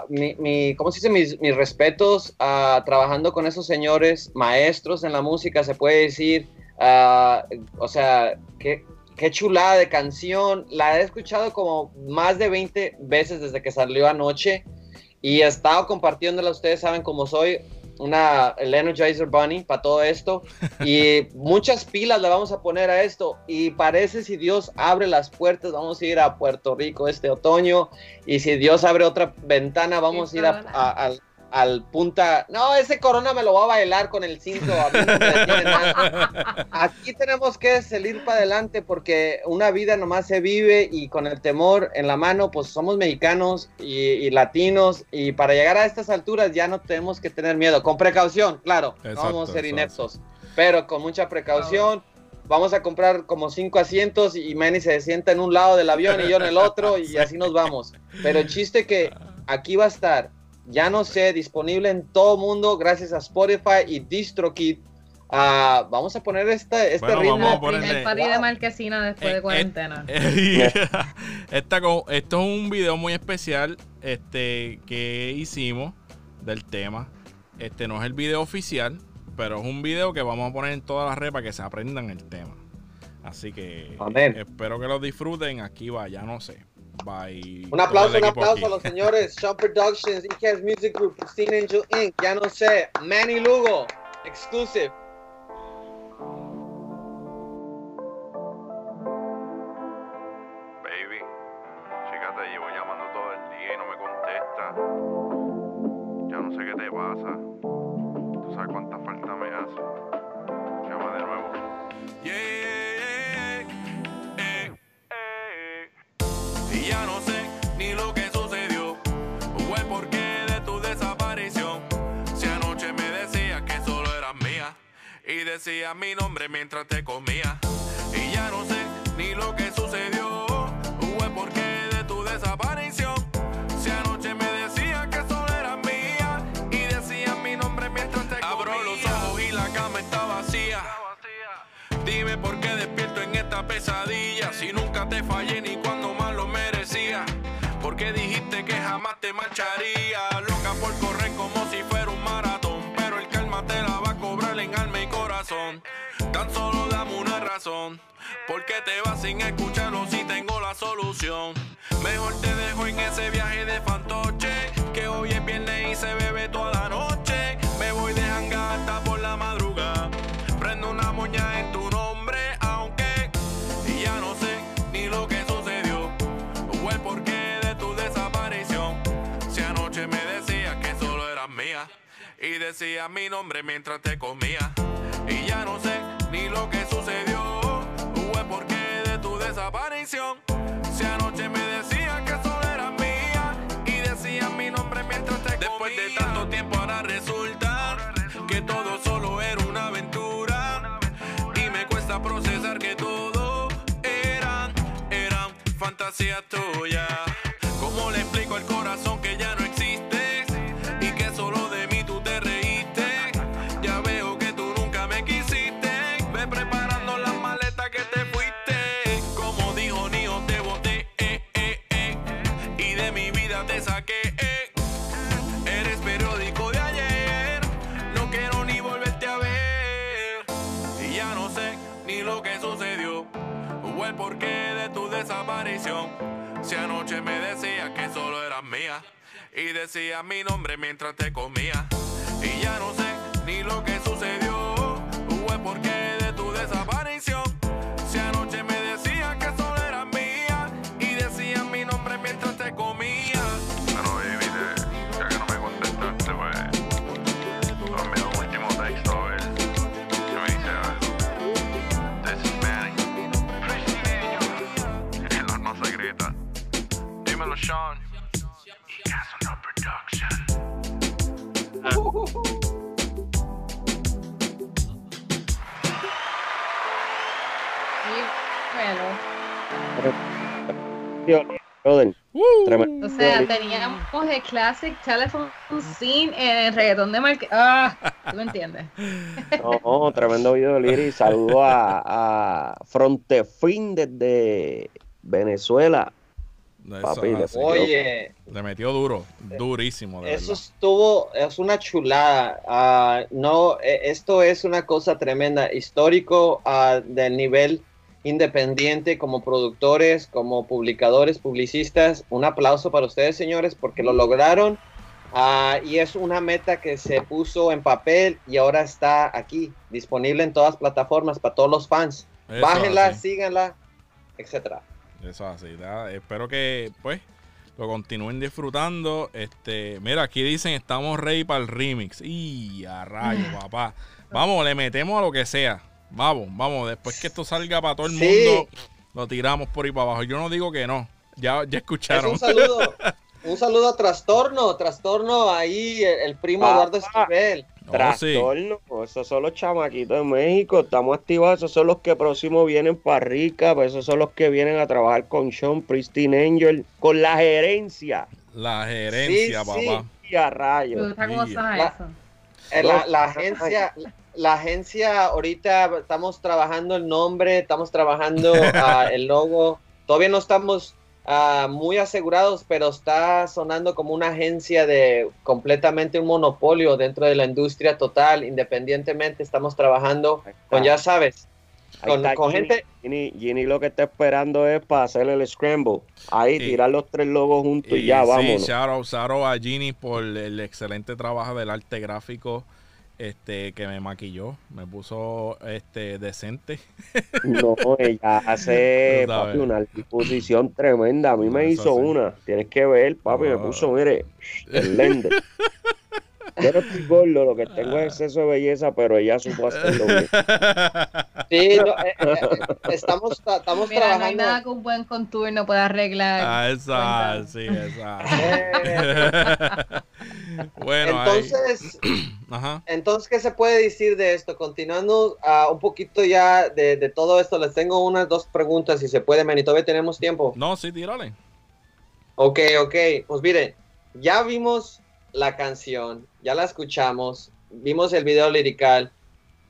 mi, mi, ¿cómo se dice? Mis, mis respetos trabajando con esos señores maestros en la música, se puede decir. Ah, o sea, qué, qué chulada de canción. La he escuchado como más de 20 veces desde que salió anoche y he estado compartiéndola. Ustedes saben cómo soy una el Energizer Bunny para todo esto y muchas pilas le vamos a poner a esto y parece si Dios abre las puertas vamos a ir a Puerto Rico este otoño y si Dios abre otra ventana vamos a ir a al punta. No, ese corona me lo va a bailar con el cinto. Aquí tenemos que salir para adelante porque una vida nomás se vive y con el temor en la mano, pues somos mexicanos y, latinos y para llegar a estas alturas ya no tenemos que tener miedo. Con precaución, claro. no vamos a ser ineptos, pero con mucha precaución. Vamos a comprar como cinco asientos y Manny se sienta en un lado del avión y yo en el otro y así nos vamos. Pero el chiste que aquí va a estar ya no sé, disponible en todo mundo gracias a Spotify y DistroKid. Ah, vamos a poner este, este ritmo. el party de marquesina después de eh, cuarentena. esto es un video muy especial este, que hicimos del tema. Este no es el video oficial, pero es un video que vamos a poner en todas las redes para que se aprendan el tema. Así que espero que lo disfruten. Aquí va, ya no sé. Bye. Un aplauso, un aplauso a los señores. Sean Productions, EKS Music Group, Christine Angel Inc. Ya no sé. Manny Lugo, exclusive. Y decías mi nombre mientras te comía. Y ya no sé ni lo que sucedió o el porqué de tu desaparición. Si anoche me decías que solo eras mía y decías mi nombre mientras te comía. Abro los ojos y la cama está vacía. Dime por qué despierto en esta pesadilla si nunca te fallé ni cuando más lo merecía. Porque dijiste que jamás te marcharía. Dame una razón. ¿Por qué te vas sin escucharlo si tengo la solución? Mejor te dejo en ese viaje de fantoche. Que hoy es viernes y se bebe toda la noche. Me voy de hasta por la madrugada. Prendo una moña en tu y decía mi nombre mientras te comía. Y ya no sé ni lo que sucedió o el porqué de tu desaparición. Si anoche me decía que solo era mía y decía mi nombre mientras te comía. Después de tanto tiempo ahora resulta que todo solo era una aventura y me cuesta procesar que todo eran, eran fantasías tuyas. Mi nombre mientras te comía. El Classic Telephone Scene en el reggaetón de Marque. Ah, tú me entiendes. No, tremendo video de Saludo a, a Frontefin desde Venezuela. Papi, Oye, le metió duro, durísimo. eso estuvo, es una chulada. Ah, no, e, esto es una cosa tremenda, histórico uh, del nivel independiente como productores, como publicadores, publicistas. Un aplauso para ustedes, señores, porque lo lograron. Ah, y es una meta que se puso en papel y ahora está aquí, disponible en todas plataformas para todos los fans. Bájenla, síganla, etcétera. Eso así. Espero que, pues, lo continúen disfrutando. Este, mira, aquí dicen estamos ready para el remix. Y a rayo, papá. Vamos, le metemos a lo que sea. Vamos, vamos, después que esto salga para todo el mundo, lo tiramos por ahí para abajo. Yo no digo que no. Ya, ya escucharon. un saludo. un saludo a Trastorno, Trastorno ahí, el, primo Eduardo Esquivel. Trastorno, esos son los chamaquitos de México, estamos activados, esos son los que próximo vienen para Rica, pues esos son los que vienen a trabajar con Sean Pristine Angel, con la gerencia. La gerencia, papá. Y a rayos. La, la, agencia, la agencia ahorita estamos trabajando el nombre, estamos trabajando ah, el logo. Todavía no estamos ah, muy asegurados, pero está sonando como una agencia de completamente un monopolio dentro de la industria total. Independientemente, estamos trabajando con, ya sabes, con, gente. Ginny, lo que está esperando es para hacer el scramble. Ahí, tirar los tres logos juntos y, ya, vamos. Sí, shout a Ginny por el excelente trabajo del arte gráfico este que me maquilló, me puso este decente. No, ella hace papi, una disposición tremenda. A mí me hizo una. Tienes que ver, papi, me puso, mire, el lente. Yo no estoy gordo, lo que tengo es exceso de belleza, pero ella supo hacerlo bien. Sí, no, eh, eh, estamos, estamos Mira, trabajando. No hay nada que un buen contour no pueda arreglar. Ah, esa, sí, esa. Bueno, entonces, Ajá. entonces, ¿qué se puede decir de esto? Continuando uh, un poquito ya de, de, todo esto, les tengo unas dos preguntas, si se puede, Manito, ¿tenemos tiempo? No, sí, tírale. Ok, ok, pues miren, ya vimos la canción, ya la escuchamos, vimos el video lirical,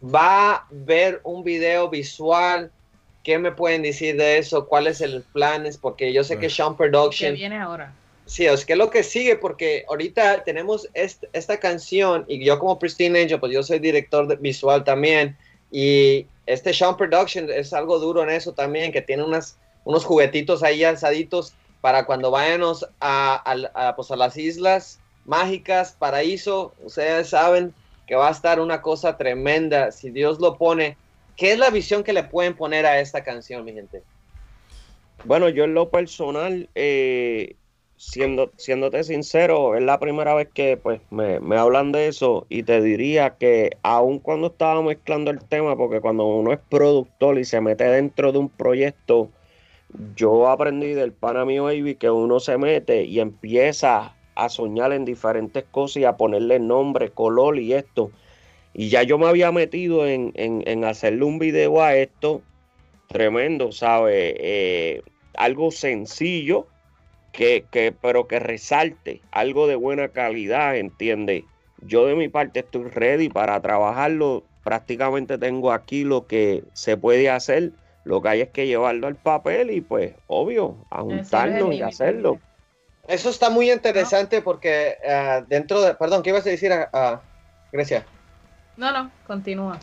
va a ver un video visual. ¿Qué me pueden decir de eso? ¿Cuál es el plan? Porque yo sé que Sean Production. ¿Qué viene ahora? Sí, es que lo que sigue, porque ahorita tenemos esta canción y yo como Pristine Angel, pues yo soy director visual también y este Sean Production es algo duro en eso también, que tiene unas, unos juguetitos ahí alzaditos para cuando vayamos a, pues a las islas mágicas, paraíso, ustedes saben que va a estar una cosa tremenda si Dios lo pone. ¿Qué es la visión que le pueden poner a esta canción, mi gente? Bueno, yo en lo personal, eh, siendo, siéndote sincero, es la primera vez que pues me, me, hablan de eso y te diría que aun cuando estaba mezclando el tema, porque cuando uno es productor y se mete dentro de un proyecto, yo aprendí del pana mío Baby que uno se mete y empieza a soñar en diferentes cosas y a ponerle nombre, color y esto. Y ya yo me había metido en, hacerle un video a esto tremendo, ¿sabes? Eh, algo sencillo, que, que, pero que resalte, algo de buena calidad, ¿entiendes? Yo de mi parte estoy ready para trabajarlo. Prácticamente tengo aquí lo que se puede hacer. Lo que hay es que llevarlo al papel y pues, obvio, a juntarlo y hacerlo. Eso está muy interesante porque uh, dentro de... Perdón, ¿qué ibas a decir a, a, Grecia? No, no, continúa.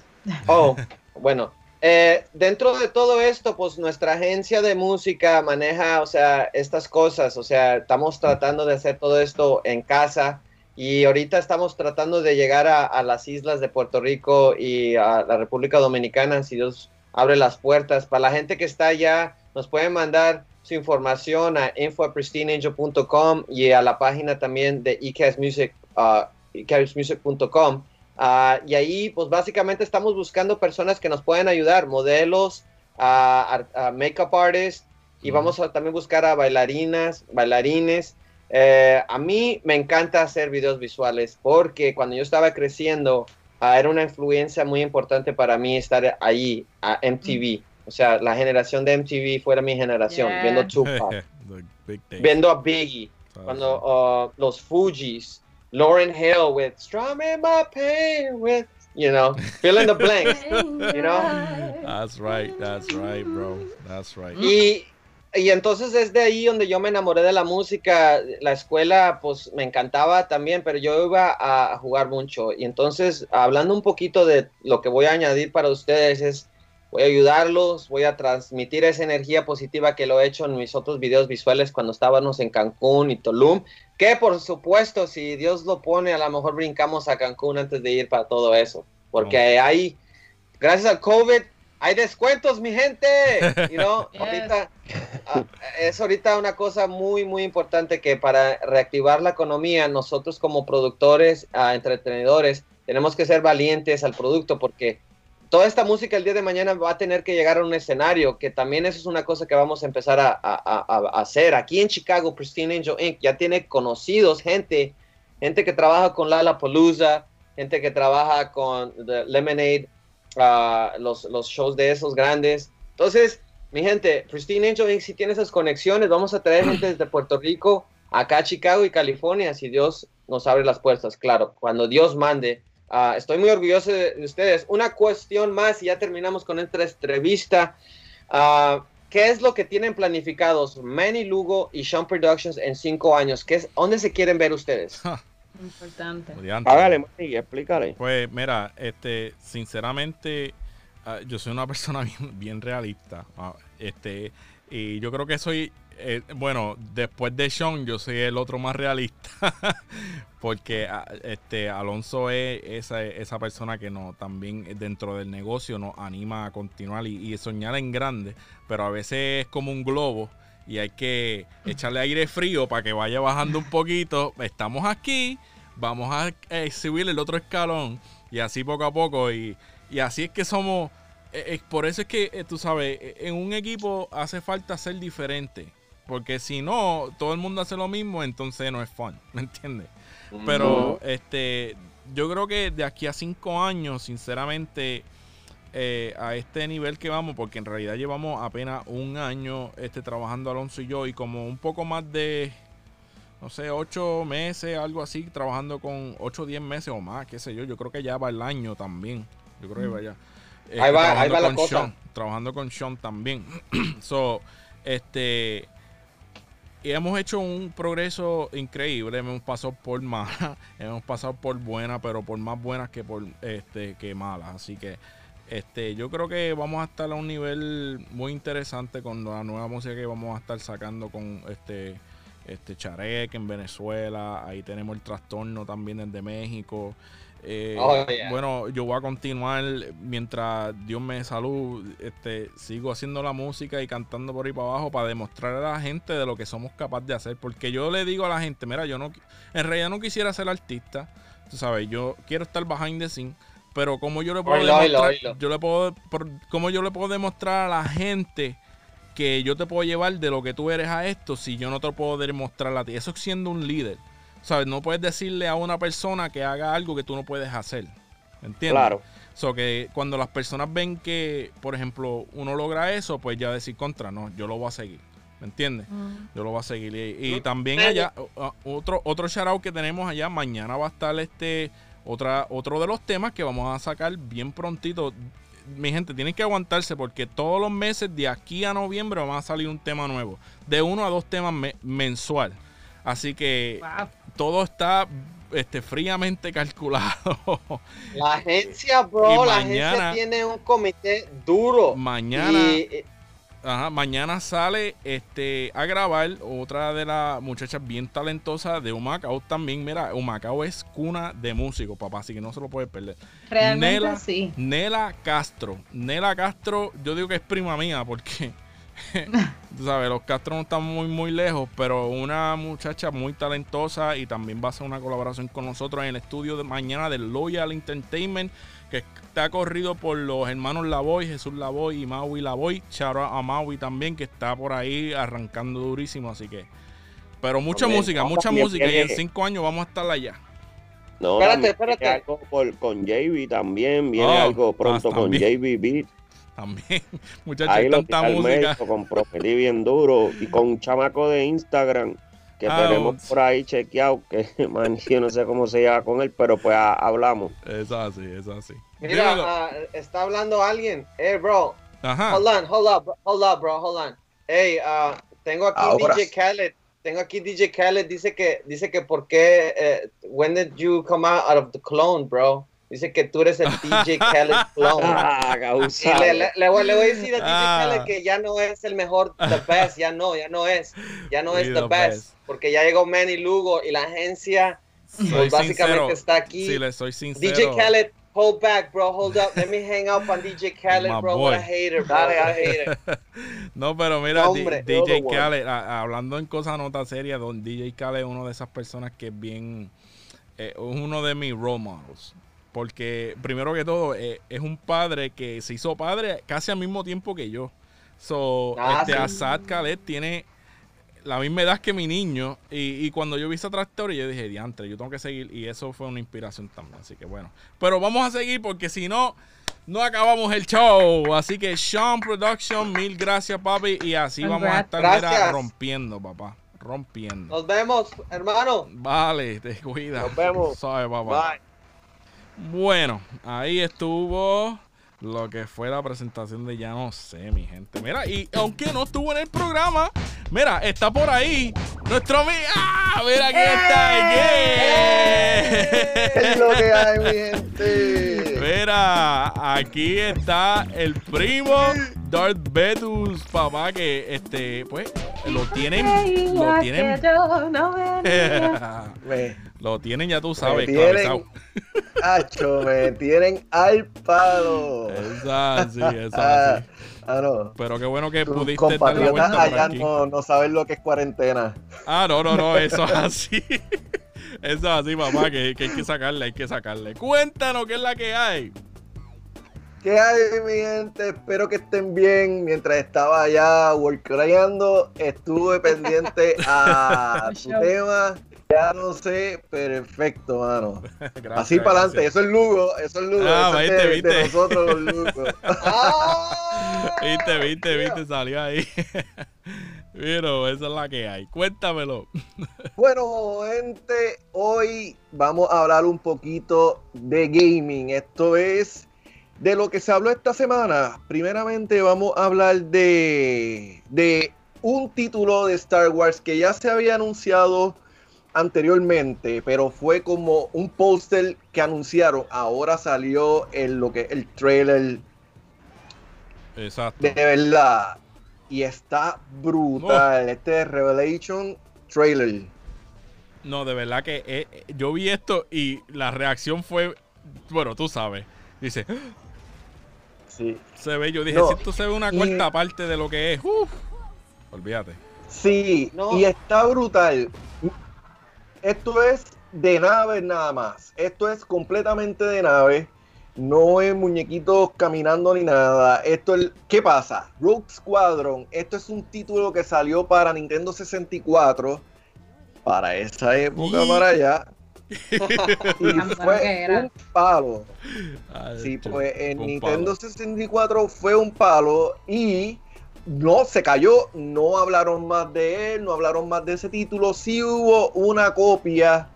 Oh, bueno. Eh, dentro de todo esto, pues nuestra agencia de música maneja, o sea, estas cosas, o sea, estamos tratando de hacer todo esto en casa y ahorita estamos tratando de llegar a, las islas de Puerto Rico y a la República Dominicana, si Dios abre las puertas. Para la gente que está allá, nos pueden mandar su información a info.pristinangel.com y a la página también de ecasmusic.com. Uh, uh, y ahí, pues básicamente estamos buscando personas que nos puedan ayudar, modelos, uh, makeup artists, y vamos a también buscar a bailarinas, bailarines. Eh, a mí me encanta hacer videos visuales porque cuando yo estaba creciendo, era una influencia muy importante para mí estar ahí, a MTV. O sea, la generación de MTV fuera mi generación, viendo Tupac, viendo a Biggie, cuando uh, los Fugees, Lauren Hill with Strumming My Pain with, you know, fill in the blanks, you know. That's right, that's right, bro, that's right. Y, y entonces es de ahí donde yo me enamoré de la música. La escuela, pues me encantaba también, pero yo iba a jugar mucho. Y entonces, hablando un poquito de lo que voy a añadir para ustedes es voy a ayudarlos, voy a transmitir esa energía positiva que lo he hecho en mis otros videos visuales cuando estábamos en Cancún y Tulum, que por supuesto, si Dios lo pone, a lo mejor brincamos a Cancún antes de ir para todo eso, porque hay, gracias al COVID, hay descuentos, mi gente, you know? ahorita, ah, es ahorita una cosa muy, muy importante que para reactivar la economía, nosotros como productores, uh, entretenedores, tenemos que ser valientes al producto porque toda esta música el día de mañana va a tener que llegar a un escenario, que también eso es una cosa que vamos a empezar a, hacer. Aquí en Chicago, Pristine Angel Inc. ya tiene conocidos, gente, gente que trabaja con Lala Palooza, gente que trabaja con The Lemonade, los, los shows de esos grandes. Entonces, mi gente, Pristine Angel Inc. si tiene esas conexiones, vamos a traer gente desde Puerto Rico acá a Chicago y California, si Dios nos abre las puertas, claro, cuando Dios mande Ah, estoy muy orgulloso de, ustedes. Una cuestión más y ya terminamos con esta entrevista. Uh, ¿Qué es lo que tienen planificados Manny Lugo y Sean Productions en cinco años? ¿Qué es, ¿Dónde se quieren ver ustedes? Importante. Hágale, Manny, explícale. Pues mira, este, sinceramente, ah, yo soy una persona bien, realista. Ah, este, y yo creo que soy eh, bueno, después de Sean, yo soy el otro más realista. porque ah, este Alonso es esa, esa persona que no también dentro del negocio nos anima a continuar y, soñar en grande. Pero a veces es como un globo y hay que echarle aire frío para que vaya bajando un poquito. Estamos aquí, vamos a eh, subir el otro escalón y así poco a poco. Y, y así es que somos. Eh, por eso es que, tú sabes, en un equipo hace falta ser diferente. Porque si no, todo el mundo hace lo mismo, entonces no es fun, ¿me entiendes? Pero este, yo creo que de aquí a cinco años, sinceramente, eh, a este nivel que vamos, porque en realidad llevamos apenas un año este, trabajando Alonso y yo, y como un poco más de, no sé, ocho meses, algo así, trabajando con ocho o diez meses o más, qué sé yo, yo creo que ya va el año también. Yo creo que vaya. ahí va, ahí va la cosa. trabajando con Sean también. so, este y hemos hecho un progreso increíble. Hemos pasado por malas, hemos pasado por buenas, pero por más buenas que por este que malas. Así que este, yo creo que vamos a estar a un nivel muy interesante con la nueva música que vamos a estar sacando con este este Charek en Venezuela. Ahí tenemos el trastorno también desde México. Eh, oh, bueno, yo voy a continuar mientras Dios me salud. Este, sigo haciendo la música y cantando por ahí para abajo para demostrar a la gente de lo que somos capaces de hacer. Porque yo le digo a la gente, mira, yo no, en realidad no quisiera ser artista. Tú sabes, yo quiero estar behind the scene. Pero como yo le puedo demostrar, yo le puedo, como yo le puedo demostrar a la gente que yo te puedo llevar de lo que tú eres a esto si yo no te lo puedo demostrar a ti. Eso siendo un líder. ¿Sabes? No puedes decirle a una persona que haga algo que tú no puedes hacer. ¿Entiendes? Claro. So que cuando las personas ven que, por ejemplo, uno logra eso, pues ya decir contra, no, yo lo voy a seguir. ¿Me entiendes? Mm. Yo lo voy a seguir. Y, también allá, otro, otro shout que tenemos allá, mañana va a estar este otra, otro de los temas que vamos a sacar bien prontito. Mi gente, tienen que aguantarse porque todos los meses de aquí a noviembre va a salir un tema nuevo. De uno a dos temas mensual. Así que todo está este, fríamente calculado. La agencia, bro, la agencia tiene un comité duro. Mañana. Eh, mañana sale este a grabar otra de las muchachas bien talentosas de Humacao también. Mira, Humacao es cuna de músicos, papá, así que no se lo puede perder. Realmente Nela, sí. Nela Castro. Nela Castro, yo digo que es prima mía porque Tú sabes, los Castro no están muy, muy lejos, pero una muchacha muy talentosa y también va a hacer una colaboración con nosotros en el estudio de mañana del Loyal Entertainment, que está corrido por los hermanos Lavoy, Jesús Lavoy y Maui Lavoy. Charo a Maui también, que está por ahí arrancando durísimo, así que. Pero mucha música, mucha música, y en cinco años vamos a estar allá. No, espérate, espérate. Algo con JB también, viene oh, algo pronto con JB Beat. También, muchachos, tanta música. con Profetí bien duro y con un chamaco de Instagram que ah, tenemos por ahí chequeado, que man, yo no sé cómo se llama con él, pero pues hablamos. Es así, es así. Mira, uh, está hablando alguien. Hey, bro. Ajá. Hold on, hold up, hold up, bro, hold on. Hey, uh, tengo aquí DJ Khaled. Tengo aquí DJ Khaled. Dice que, dice que por qué, eh, when did you come out, out of the clone, bro? Dice que tú eres el DJ Khaled clone. Ah, y le, le, le, voy a decir a DJ ah. Khaled que ya no es el mejor, the best, ya no, ya no es, ya no es the, best, porque ya llegó Manny Lugo y la agencia pues, básicamente está aquí. Sí, le soy sincero. DJ Khaled, hold back, bro, hold up, let me hang up on DJ Khaled, bro, what a hater, bro, Dale, a hater. no, pero mira, DJ Khaled, hablando en cosas nota seria, don DJ Khaled es una de esas personas que es bien, eh, uno de mis role models. Porque, primero que todo, eh, es un padre que se hizo padre casi al mismo tiempo que yo. So, ah, este Asad Khaled tiene la misma edad que mi niño. Y, cuando yo vi esa trayectoria, yo dije, diantre, yo tengo que seguir. Y eso fue una inspiración también. Así que bueno. Pero vamos a seguir porque si no, no acabamos el show. Así que Sean Production, mil gracias, papi. Y así vamos a estar rompiendo, papá. Rompiendo. Nos vemos, hermano. Vale, te cuida. Nos vemos. Sabe, papá. Bye. Bueno, ahí estuvo lo que fue la presentación de Ya no sé, mi gente. Mira, y aunque no estuvo en el programa, mira, está por ahí nuestro amigo. ¡Ah! Mira, aquí está. ¡Eh! ¿Qué es lo que hay, mi gente? Mira, aquí está el primo Darth Vedus, papá, que este, pues, lo tienen. Lo tienen. lo tienen, ya tú sabes, claro. Hacho, me tienen al palo. Esa sí, esa sí. Ah, no. Pero qué bueno que pudiste dar la vuelta allá por aquí. No, no saben lo que es cuarentena. Ah, no, no, no, eso es así. Eso es así, papá, que, que hay que sacarle, hay que sacarle. Cuéntanos qué es la que hay. ¿Qué hay, mi gente? Espero que estén bien. Mientras estaba allá workcreando, estuve pendiente a tu tema. Ya no sé, perfecto, mano. Así para adelante, eso es Lugo, eso es Lugo. Ah, viste, viste. nosotros los Lugos. Viste, viste, viste, salió ahí. Pero esa es la que hay. Cuéntamelo. Bueno, gente, hoy vamos a hablar un poquito de gaming. Esto es de lo que se habló esta semana. Primeramente vamos a hablar de, de un título de Star Wars que ya se había anunciado anteriormente, pero fue como un póster que anunciaron. Ahora salió en lo que el trailer. Exacto. De verdad. Y está brutal. Este Revelation trailer. No, de verdad que eh, eh, yo vi esto y la reacción fue. Bueno, tú sabes. Dice. Sí. Se ve, yo dije, si esto se ve una cuarta parte de lo que es. olvídate. Sí, y está brutal. Esto es de nave nada más. Esto es completamente de nave. No es muñequitos caminando ni nada. Esto es. ¿Qué pasa? Rogue Squadron. Esto es un título que salió para Nintendo 64. Para esa época, para allá. y fue un palo. sí, pues en Nintendo 64 fue un palo. Y no se cayó, no hablaron más de él, no hablaron más de ese título. Sí hubo una copia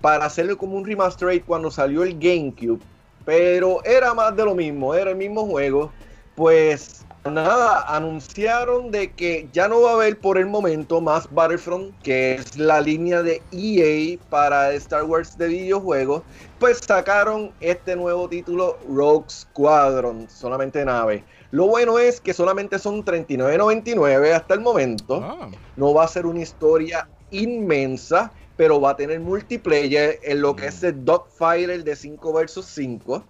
para hacerle como un remaster cuando salió el GameCube, pero era más de lo mismo, era el mismo juego. Pues nada, anunciaron de que ya no va a haber por el momento más Battlefront, que es la línea de EA para Star Wars de videojuegos. Pues sacaron este nuevo título Rogue Squadron, solamente nave. Lo bueno es que solamente son 39.99 hasta el momento. Ah. No va a ser una historia inmensa, pero va a tener multiplayer en lo que es el Dogfighter de 5 versus 5.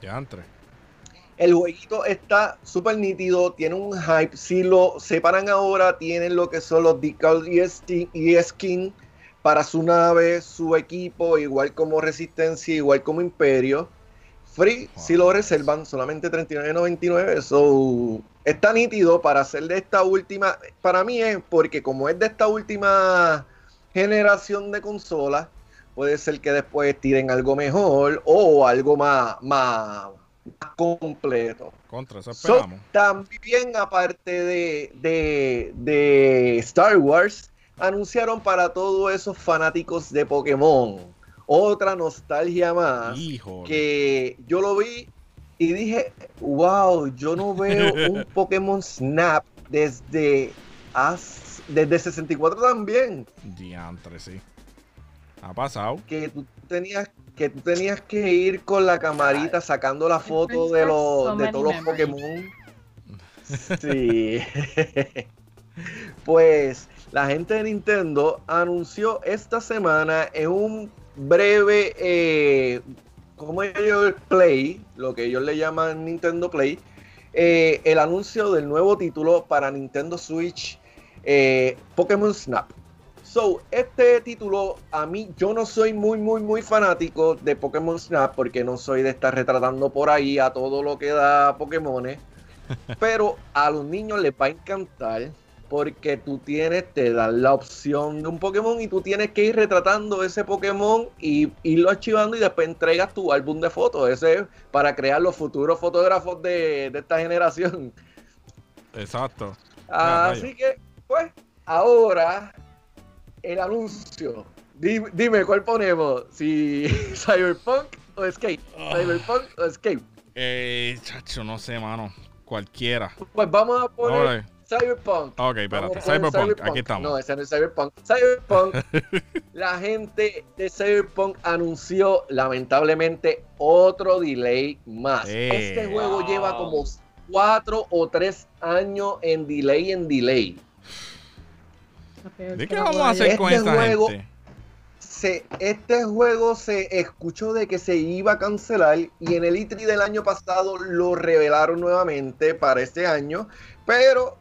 Ya entre. El jueguito está súper nítido, tiene un hype. Si lo separan ahora, tienen lo que son los decals y skin para su nave, su equipo, igual como Resistencia, igual como Imperio free si lo reservan, solamente $39.99. So, está nítido para hacer de esta última. Para mí es porque, como es de esta última generación de consolas, puede ser que después tiren algo mejor o algo más, más, completo. Contra, eso esperamos. también, aparte de, de, de Star Wars, anunciaron para todos esos fanáticos de Pokémon otra nostalgia más que yo lo vi y dije, wow, yo no veo un Pokémon Snap desde, desde 64 también. Diantre, sí. Ha pasado. Que tú tenías que tú tenías que ir con la camarita sacando la foto de los de todos los Pokémon. Sí. pues la gente de Nintendo anunció esta semana en un breve, eh, como ellos Play, lo que ellos le llaman Nintendo Play, eh, el anuncio del nuevo título para Nintendo Switch, eh, Pokémon Snap. So, este título, a mí, yo no soy muy, muy, muy fanático de Pokémon Snap porque no soy de estar retratando por ahí a todo lo que da Pokémon. pero a los niños les va a encantar porque tú tienes, te dan la opción de un Pokémon y tú tienes que ir retratando ese Pokémon y irlo archivando y después entregas tu álbum de fotos. Ese es para crear los futuros fotógrafos de, esta generación. Exacto. Así que, pues, ahora el anuncio. Dime, ¿cuál ponemos? Si Cyberpunk o Escape? ¿Cyberpunk o Escape? Eh, chacho, no sé, mano. Cualquiera. Pues vamos a poner Cyberpunk. Ok, espérate. Cyberpunk. aquí estamos. No, ese no es Cyberpunk. Cyberpunk. la gente de Cyberpunk anunció, lamentablemente, otro delay más. este juego lleva como cuatro o tres años en delay en delay. ¿De qué vamos a hacer con este esta gente? Se, este juego se escuchó de que se iba a cancelar y en el E3 del año pasado lo revelaron nuevamente para este año, pero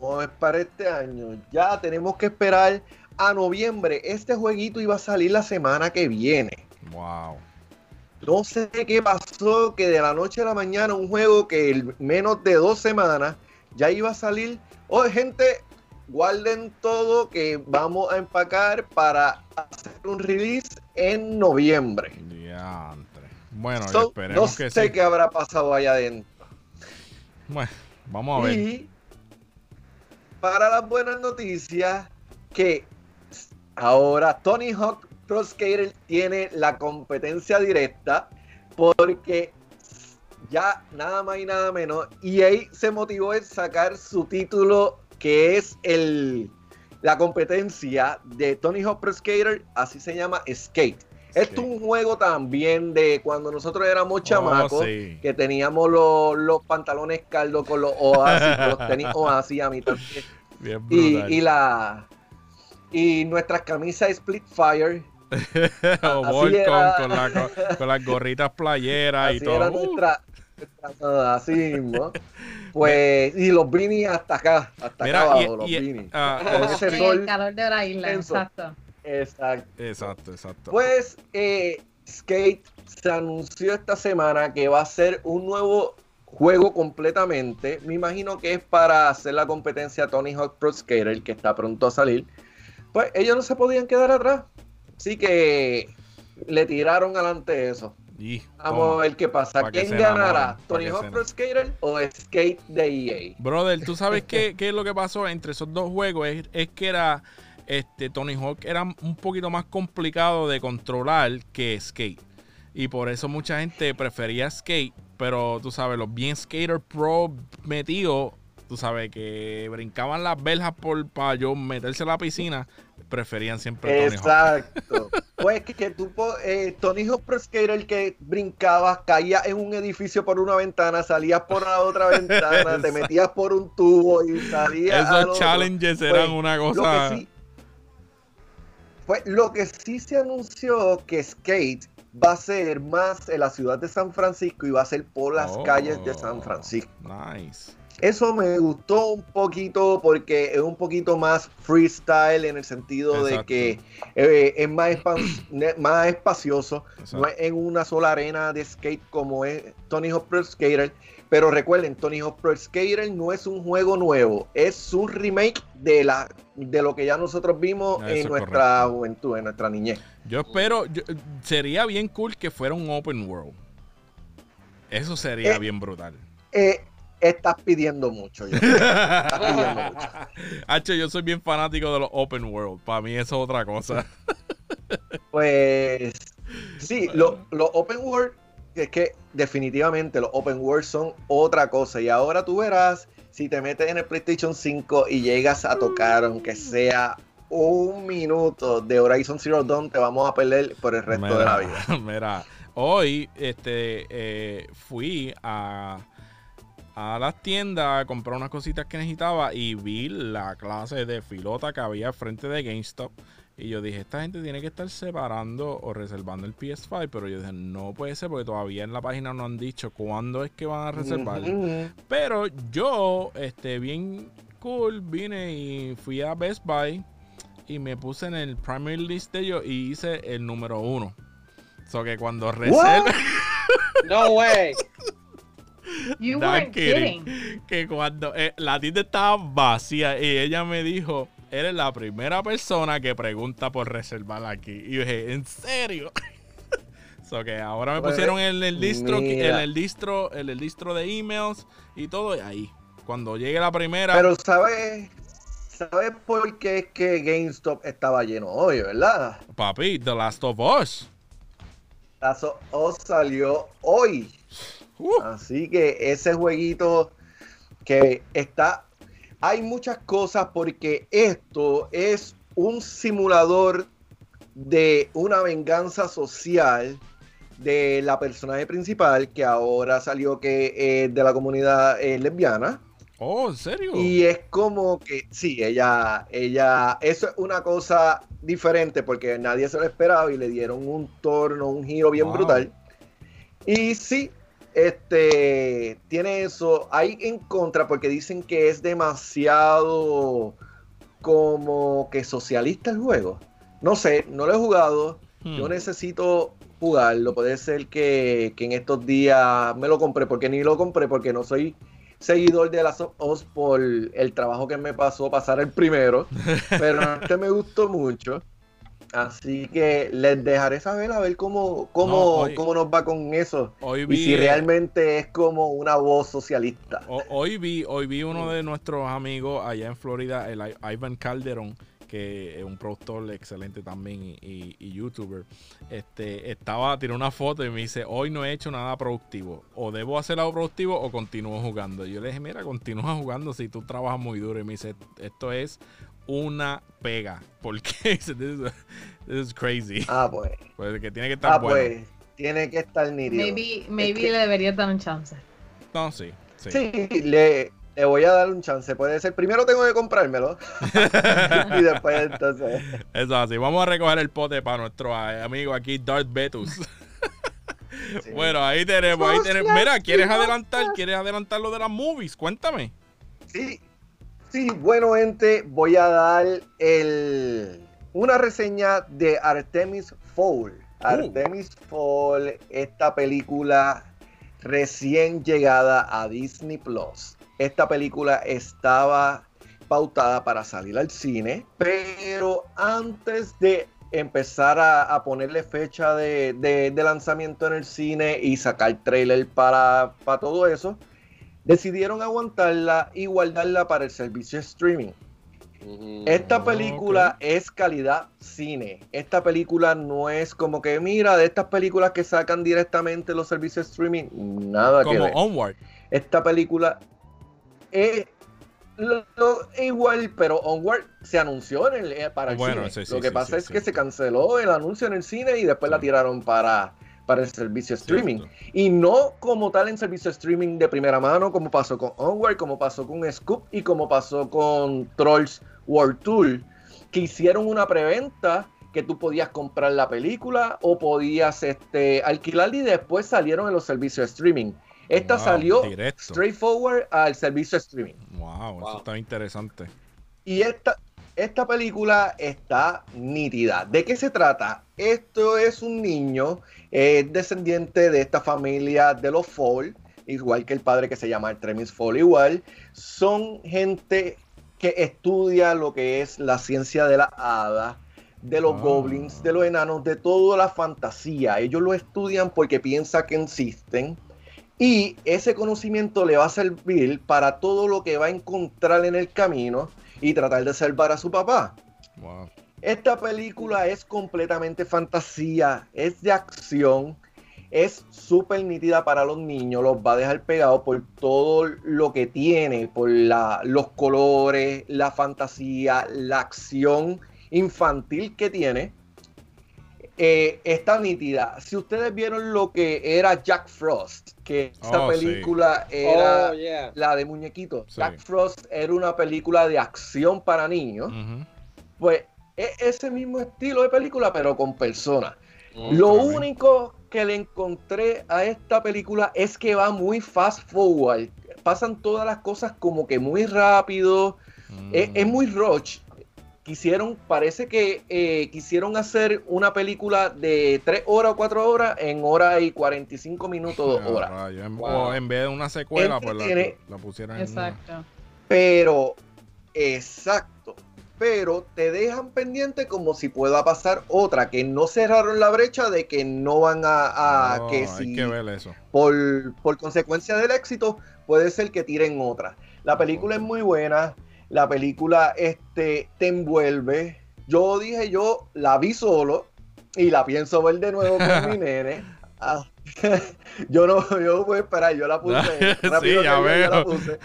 no es para este año. Ya tenemos que esperar a noviembre. Este jueguito iba a salir la semana que viene. Wow. No sé qué pasó, que de la noche a la mañana un juego que en menos de dos semanas ya iba a salir. Oye, gente, guarden todo que vamos a empacar para hacer un release en noviembre. Bueno, esperemos no sé qué habrá pasado allá adentro. Bueno, vamos a ver. Para las buenas noticias, que ahora Tony Hawk Pro Skater tiene la competencia directa porque ya nada más y nada menos EA se motivó en sacar su título que es el la competencia de Tony Hawk Pro Skater, así se llama Skate. Esto es un juego también de cuando nosotros éramos oh, chamacos, que teníamos los, pantalones caldos con los oasis, los tenis oasis a mitad. y, y, la y nuestras camisas Split Fire o Volcom con, la, con, las gorritas playeras y todo. así mismo. Pues, y los beanies hasta acá, hasta acá abajo, los beanies. Ah, el calor de la isla, exacto. Exacto. Exacto, exacto. Pues, eh, Skate se anunció esta semana que va a ser un nuevo juego completamente. Me imagino que es para hacer la competencia Tony Hawk Pro Skater, que está pronto a salir. Pues ellos no se podían quedar atrás. Así que le tiraron adelante eso. Vamos a ver qué pasa. ¿Quién ganará? ¿Tony Hawk Pro Skater o Skate de EA? Brother, ¿tú sabes qué, qué, es lo que pasó entre esos dos juegos? Es, que era. Este, Tony Hawk era un poquito más complicado de controlar que Skate. Y por eso mucha gente prefería Skate. Pero tú sabes, los bien Skater Pro metidos, tú sabes, que brincaban las verjas por, para yo meterse a la piscina preferían siempre Tony Exacto. pues que, que tú, eh, Tony Hawk Pro Skater, el que brincabas, caías en un edificio por una ventana, salías por la otra ventana, te metías por un tubo y salías. Esos challenges pues, eran una cosa. Pues lo que sí se anunció que Skate va a ser más en la ciudad de San Francisco y va a ser por las calles de San oh, Francisco. Nice. Eso me gustó un poquito porque es un poquito más freestyle en el sentido de que eh, es más, más espacioso, no es en una sola arena de skate como es Tony Hawk Pro Skater. Pero recuerden, Tony Hawk Pro Skater no es un juego nuevo, es un remake de la de lo que ya nosotros vimos en nuestra juventud, en nuestra niñez. Yo espero, sería bien cool que fuera un open world. Eso sería eh, bien brutal. Eh, estás pidiendo mucho. Yo. Estás pidiendo mucho. Hacho, yo soy bien fanático de los open world. Para mí eso es otra cosa. pues sí, los open world, es que definitivamente los open world son otra cosa. Y ahora tú verás, si te metes en el PlayStation 5 y llegas a tocar, aunque sea un minuto de Horizon Zero Dawn, te vamos a perder por el resto de la vida. Mira, hoy este, eh, fui a a las tiendas a comprar unas cositas que necesitaba y vi la clase de filota que había frente de GameStop. Y yo dije, esta gente tiene que estar separando o reservando el PS5, pero yo dije, no puede ser porque todavía en la página no han dicho cuándo es que van a reservar. Pero yo, este, bien cool, vine y fui a Best Buy y me puse en el primary list de ellos y hice el número uno. O sea que cuando reserve... No way. You weren't kidding. Que cuando eh, la tienda estaba vacía y ella me dijo, eres la primera persona que pregunta por reservar aquí. Y yo dije, ¿en serio? so que ahora me pues, pusieron en el distro, en el distro, en el distro de emails y todo y ahí. Cuando llegue la primera. Pero sabes, ¿sabes por qué es que GameStop estaba lleno hoy, verdad? Papi, The Last of Us. Lazo os salió hoy. Uh. Así que ese jueguito que está. Hay muchas cosas porque esto es un simulador de una venganza social de la personaje principal que ahora salió que es de la comunidad lesbiana. Oh, ¿en serio? Y es como que, sí, ella, ella, eso es una cosa diferente porque nadie se lo esperaba y le dieron un torno, un giro bien brutal. Y sí, este, tiene eso. Hay en contra porque dicen que es demasiado como que socialista el juego. No sé, no lo he jugado. Yo hmm. necesito jugarlo. Puede ser que, que, en estos días me lo compré, porque ni lo compré, porque no soy seguidor de las OS por el trabajo que me pasó pasar el primero. pero este me gustó mucho. Así que les dejaré saber a ver cómo, cómo, cómo nos va con eso. y si realmente es como una voz socialista. Hoy vi, hoy vi uno de nuestros amigos allá en Florida, el Ivan Calderón, que es un productor excelente también y, youtuber, este, estaba, tiró una foto y me dice, hoy no he hecho nada productivo, o debo hacer algo productivo o continúo jugando. yo le dije, mira, continúa jugando si tú trabajas muy duro. Y me dice, esto es una pega, porque this is, crazy. Ah, pues. Pues que tiene que estar ah, pues, tiene que estar nítido. Maybe, maybe le debería dar un chance. No, sí. Sí, sí le, le voy a dar un chance. Puede ser, primero tengo que comprármelo. y después entonces. Eso así. Vamos a recoger el pote para nuestro amigo aquí, Darth Betus. Bueno, ahí tenemos, ahí tenemos. Mira, ¿quieres adelantar? ¿Quieres adelantar lo de las movies? Cuéntame. Sí. Sí, bueno, gente, voy a dar el una reseña de Artemis Fowl. Uh. Artemis Fowl, esta película recién llegada a Disney Plus. Esta película estaba pautada para salir al cine, pero antes de empezar a, ponerle fecha de, lanzamiento en el cine y sacar trailer para, para todo eso, decidieron aguantarla y guardarla para el servicio de streaming. Mm, Esta película es calidad cine. Esta película no es como que, mira, de estas películas que sacan directamente los servicios de streaming, nada que ver. Onward. Esta película es igual, pero Onward se anunció en el, eh, para el cine. Lo que pasa es que se canceló el anuncio en el cine y después la tiraron para, para el servicio streaming. Y no como tal en servicio streaming de primera mano, como pasó con Onward, como pasó con Scoop y como pasó con Trolls World Tour, que hicieron una preventa que tú podías comprar la película o podías este, alquilarla y después salieron en los servicios de streaming. Esta salió straightforward al servicio de streaming. Wow, eso está interesante. Y esta, esta película está nítida. ¿De qué se trata? Esto es un niño descendiente de esta familia de los Fall, igual que el padre que se llama Artemis Fall, igual. Son gente que estudia lo que es la ciencia de la hada, de los ah. goblins, de los enanos, de toda la fantasía. Ellos lo estudian porque piensan que existen y ese conocimiento le va a servir para todo lo que va a encontrar en el camino y tratar de salvar a su papá. Esta película es completamente fantasía, es de acción, es súper nítida para los niños, los va a dejar pegados por todo lo que tiene, por los colores, la fantasía, la acción infantil que tiene eh, está nítida. Si ustedes vieron lo que era Jack Frost, que esta oh, película era oh, la de muñequitos. Jack Frost era una película de acción para niños. Pues es ese mismo estilo de película, pero con personas. Lo único que le encontré a esta película es que va muy fast forward. Pasan todas las cosas como que muy rápido. es, es, muy rush quisieron, parece que eh, quisieron hacer una película de 3 horas o 4 horas en hora y 45 minutos, 2 horas. O en vez de una secuela, pues la, pusieron en Exacto. Pero, exacto. Pero te dejan pendiente como si pueda pasar otra, que no cerraron la brecha de que no van a... que hay que ver eso. Por, por consecuencia del éxito, puede ser que tiren otra. La película es muy buena la película este, te envuelve. Yo dije, yo la vi solo y la pienso ver de nuevo con mi nene. Ah, yo no, yo voy a esperar, yo la puse rápido. sí, ya veo. la puse.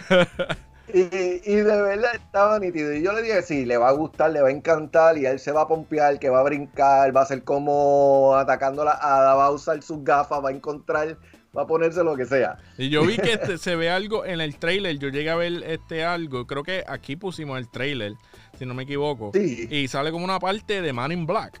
Y, y, de verdad estaba nítido. Y yo le dije, sí, le va a gustar, le va a encantar. Y él se va a pompear, que va a brincar, va a ser como atacando la hada, va a usar sus gafas, va a encontrar, va a ponerse lo que sea. Y yo vi que este, se ve algo en el trailer. Yo llegué a ver este algo. Creo que aquí pusimos el trailer, si no me equivoco. Sí. Y sale como una parte de Man in Black.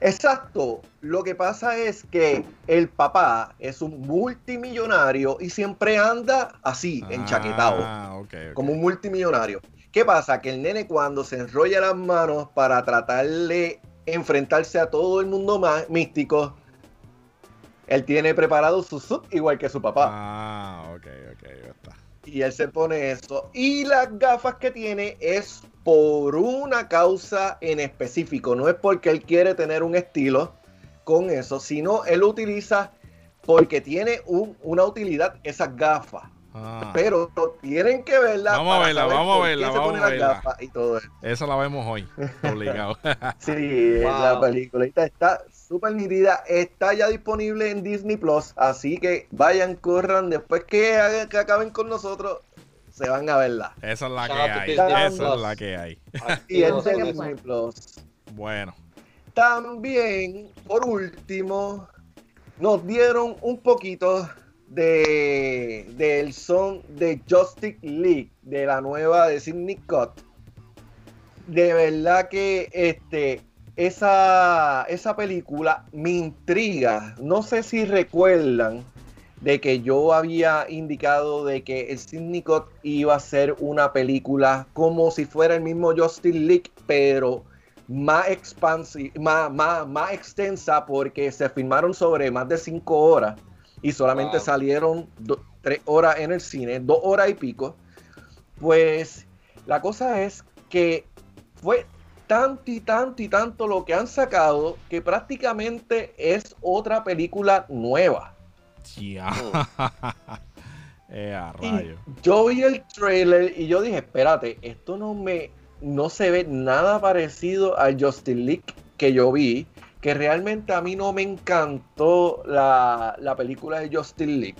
Exacto. Lo que pasa es que el papá es un multimillonario y siempre anda así, ah, enchaquetado. Como un multimillonario. ¿Qué pasa? Que el nene cuando se enrolla las manos para tratar de enfrentarse a todo el mundo más místico, él tiene preparado su sub igual que su papá. Ah, ok, ok, está. Y él se pone eso. Y las gafas que tiene es por una causa en específico. No es porque él quiere tener un estilo con eso, sino él utiliza porque tiene una utilidad esas gafas. Ah. Pero tienen que verla. Vamos a verla, vamos a verla, vamos a verla. Y todo eso. Esa la vemos hoy, obligado. sí, la película está súper nítida. Está ya disponible en Disney Plus. Así que vayan, corran. Después que, que acaben con nosotros, se van a verla. Esa es la que hay. Esa es la que hay. Y en Plus. Bueno. También, por último, nos dieron un poquito de del son de Justice League, de la nueva de Sidney Cut. De verdad que este esa, esa película me intriga. No sé si recuerdan de que yo había indicado de que el Syndicate iba a ser una película como si fuera el mismo Justice League, pero más, más, más, más extensa porque se filmaron sobre más de cinco horas y solamente salieron tres horas en el cine, dos horas y pico. Pues la cosa es que fue tanto y tanto y tanto lo que han sacado que prácticamente es otra película nueva. Ya. eh, yo vi el trailer y yo dije, espérate, esto no me no se ve nada parecido al Justin League que yo vi, que realmente a mí no me encantó la, la película de Justin League.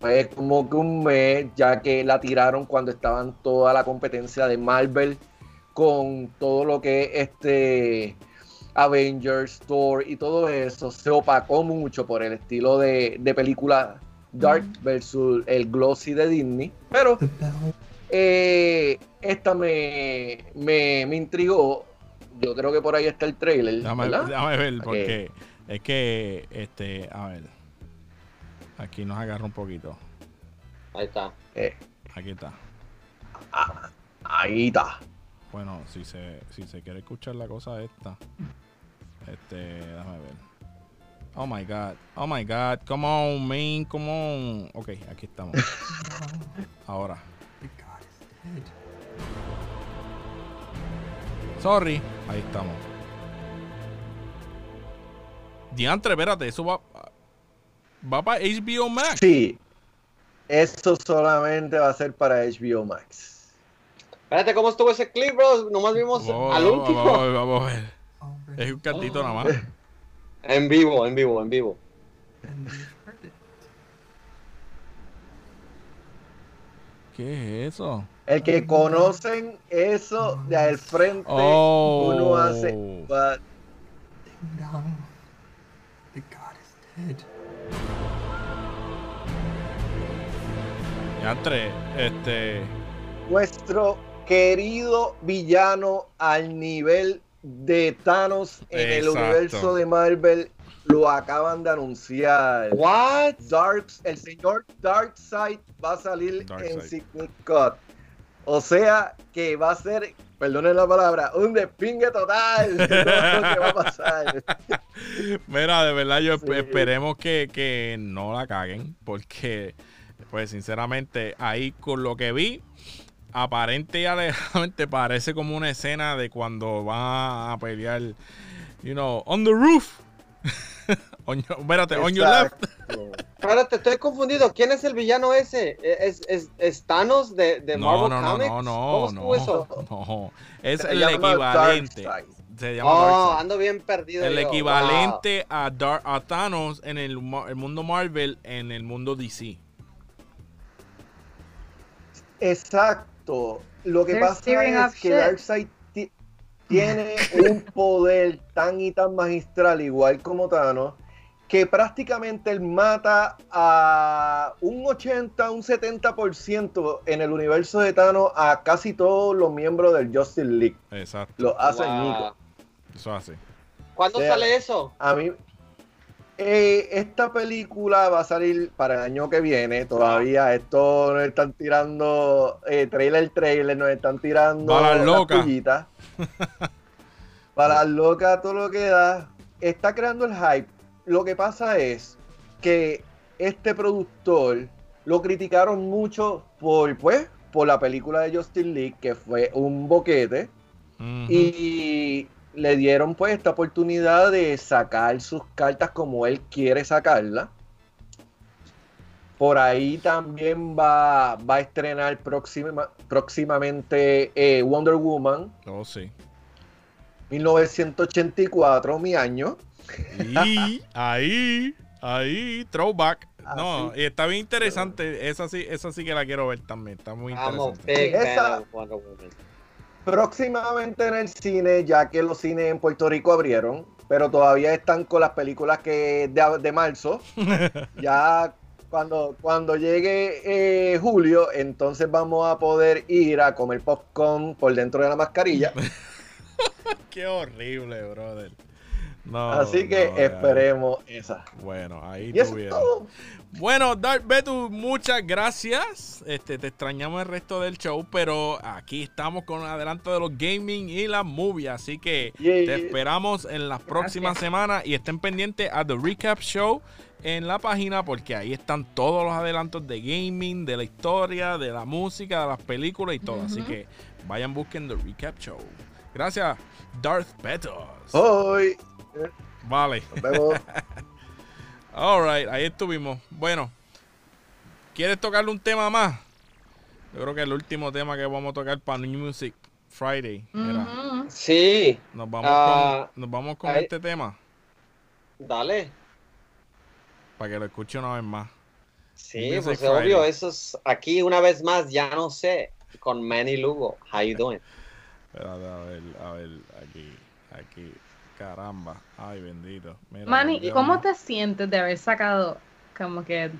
Fue como que un mes, ya que la tiraron cuando estaban toda la competencia de Marvel con todo lo que este Avengers, Thor y todo eso se opacó mucho por el estilo de, película Dark versus el glossy de Disney. Pero eh, esta me, me, intrigó. Yo creo que por ahí está el trailer. Déjame, ver, porque es que, este, a ver. Aquí nos agarra un poquito. Ahí está. Eh. Aquí está. Ah, ahí está. Bueno, si se, si se quiere escuchar la cosa esta. Este, déjame ver. Oh my god. Oh my god. Come on, man. Come on. Ok, aquí estamos. Ahora. Sorry. Ahí estamos. Diantre, espérate, eso va. ¿Va para HBO Max? Sí. Eso solamente va a ser para HBO Max. Espérate, ¿cómo estuvo ese clip, bro? Nomás vimos al último. Vamos a ver, vamos a ver. Es un cantito nada más. En vivo, en vivo, en vivo. ¿Qué es eso? El que conocen eso de al frente, oh. uno hace. But... The God is dead. Ya entre, este. Nuestro querido villano al nivel de Thanos en el universo de Marvel lo acaban de anunciar. What? Dark, el señor Darkseid va a salir en Secret Cut. O sea que va a ser, perdonen la palabra, un despingue total lo que va a pasar. Mira, de verdad yo esperemos que, que no la caguen, porque pues sinceramente ahí con lo que vi, aparente y alegadamente parece como una escena de cuando va a pelear, you know, on the roof. espérate, on your left. Espérate, estoy confundido. ¿Quién es el villano ese? ¿Es, es, Thanos de, de Marvel no, Comics? No, no, no, no, eso? no. Es el equivalente. Se llama oh, ando bien perdido. El equivalente a, a Thanos en el, el mundo Marvel, en el mundo DC. Exacto. Lo que pasa es que Darkseid tiene un poder tan y tan magistral, igual como Thanos, que prácticamente él mata a un 80, un 70% en el universo de Thanos a casi todos los miembros del Justice League. Exacto. Lo hace Nico. Eso hace. ¿Cuándo sale eso? A mí, eh, esta película va a salir para el año que viene. Todavía esto nos están tirando eh, trailer, trailer, nos están tirando para loca. para loca todo lo que da. Está creando el hype. Lo que pasa es que este productor lo criticaron mucho por, pues, por la película de Justin Lee, que fue un boquete. Y le dieron pues esta oportunidad de sacar sus cartas como él quiere sacarla. Por ahí también va, va a estrenar próximamente eh, Wonder Woman. Oh, sí. 1984, mi año. Y ahí, ahí, throwback. Ah, no, y está bien interesante. Esa sí, esa sí que la quiero ver también. Está muy interesante. Esa, Próximamente en el cine, ya que los cines en Puerto Rico abrieron, pero todavía están con las películas que de, marzo. ya cuando, cuando llegue eh, julio, entonces vamos a poder ir a comer popcorn por dentro de la mascarilla. Qué horrible, brother. Así que esperemos esa. Bueno, ahí tuvieron. Bueno, Darth Betu, muchas gracias. Este, te extrañamos el resto del show, pero aquí estamos con adelanto de los gaming y las movies. Así que te esperamos en las próximas semanas y estén pendientes a The Recap Show en la página porque ahí están todos los adelantos de gaming, de la historia, de la música, de las películas y todo. Así que vayan busquen The Recap Show. Gracias, Darth Betos. Hoy. Vale. Nos vemos. Alright, ahí estuvimos. Bueno, ¿quieres tocarle un tema más? Yo creo que el último tema que vamos a tocar para New Music Friday. Sí. Nos vamos con, ah, nos vamos con este tema. Dale. Para que lo escuche una vez más. Sí, pues obvio, eso es aquí una vez más, ya no sé, con Manny Lugo. How you doing? Espérate, a ver, a ver, aquí, aquí. Caramba, ay bendito. Manny, ¿y cómo te sientes de haber sacado como que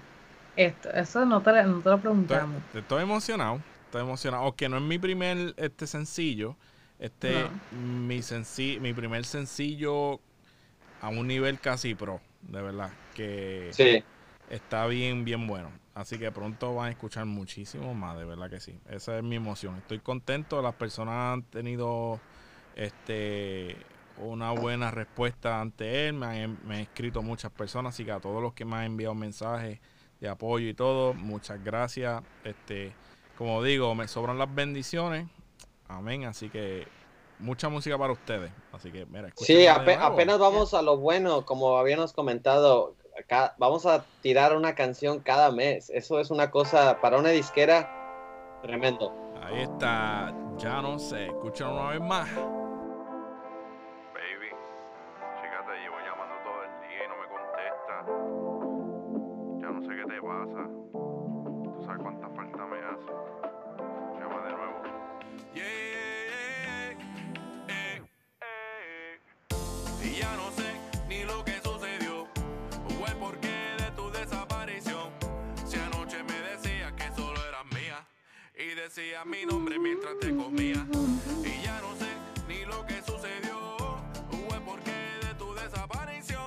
esto? Eso no te, no te lo preguntamos. Estoy, emocionado, estoy emocionado. Aunque no es mi primer este sencillo, este mi mi primer sencillo a un nivel casi pro, de verdad, que sí. está bien, bien bueno. Así que pronto van a escuchar muchísimo más, de verdad que sí. Esa es mi emoción. Estoy contento, las personas han tenido este una buena respuesta ante él. Me han, escrito muchas personas, así que a todos los que me han enviado mensajes de apoyo y todo, muchas gracias. Este, como digo, me sobran las bendiciones. Amén. Así que mucha música para ustedes. Así que, mira, Sí, apenas vamos a lo bueno, como habíamos comentado. Acá, vamos a tirar una canción cada mes. Eso es una cosa para una disquera tremendo. Ahí está, ya no sé, escuchen una vez más. Decía mi nombre mientras te comía. Y ya no sé ni lo que sucedió. Fue porque de tu desaparición.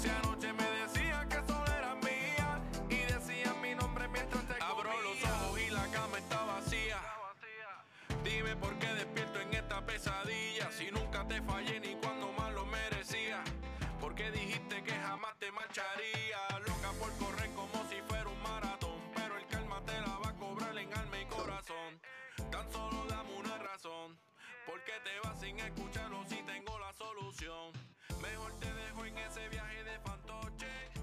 Si anoche me decía que solo era mía. Y decía mi nombre mientras te comía. Abro los ojos y la cama está vacía. Dime por qué despierto en esta pesadilla. Si nunca te fallé ni cuando más lo merecía. Porque dijiste que jamás te marcharía. Porque te vas sin escucharlo si tengo la solución. Mejor te dejo en ese viaje de fantoche.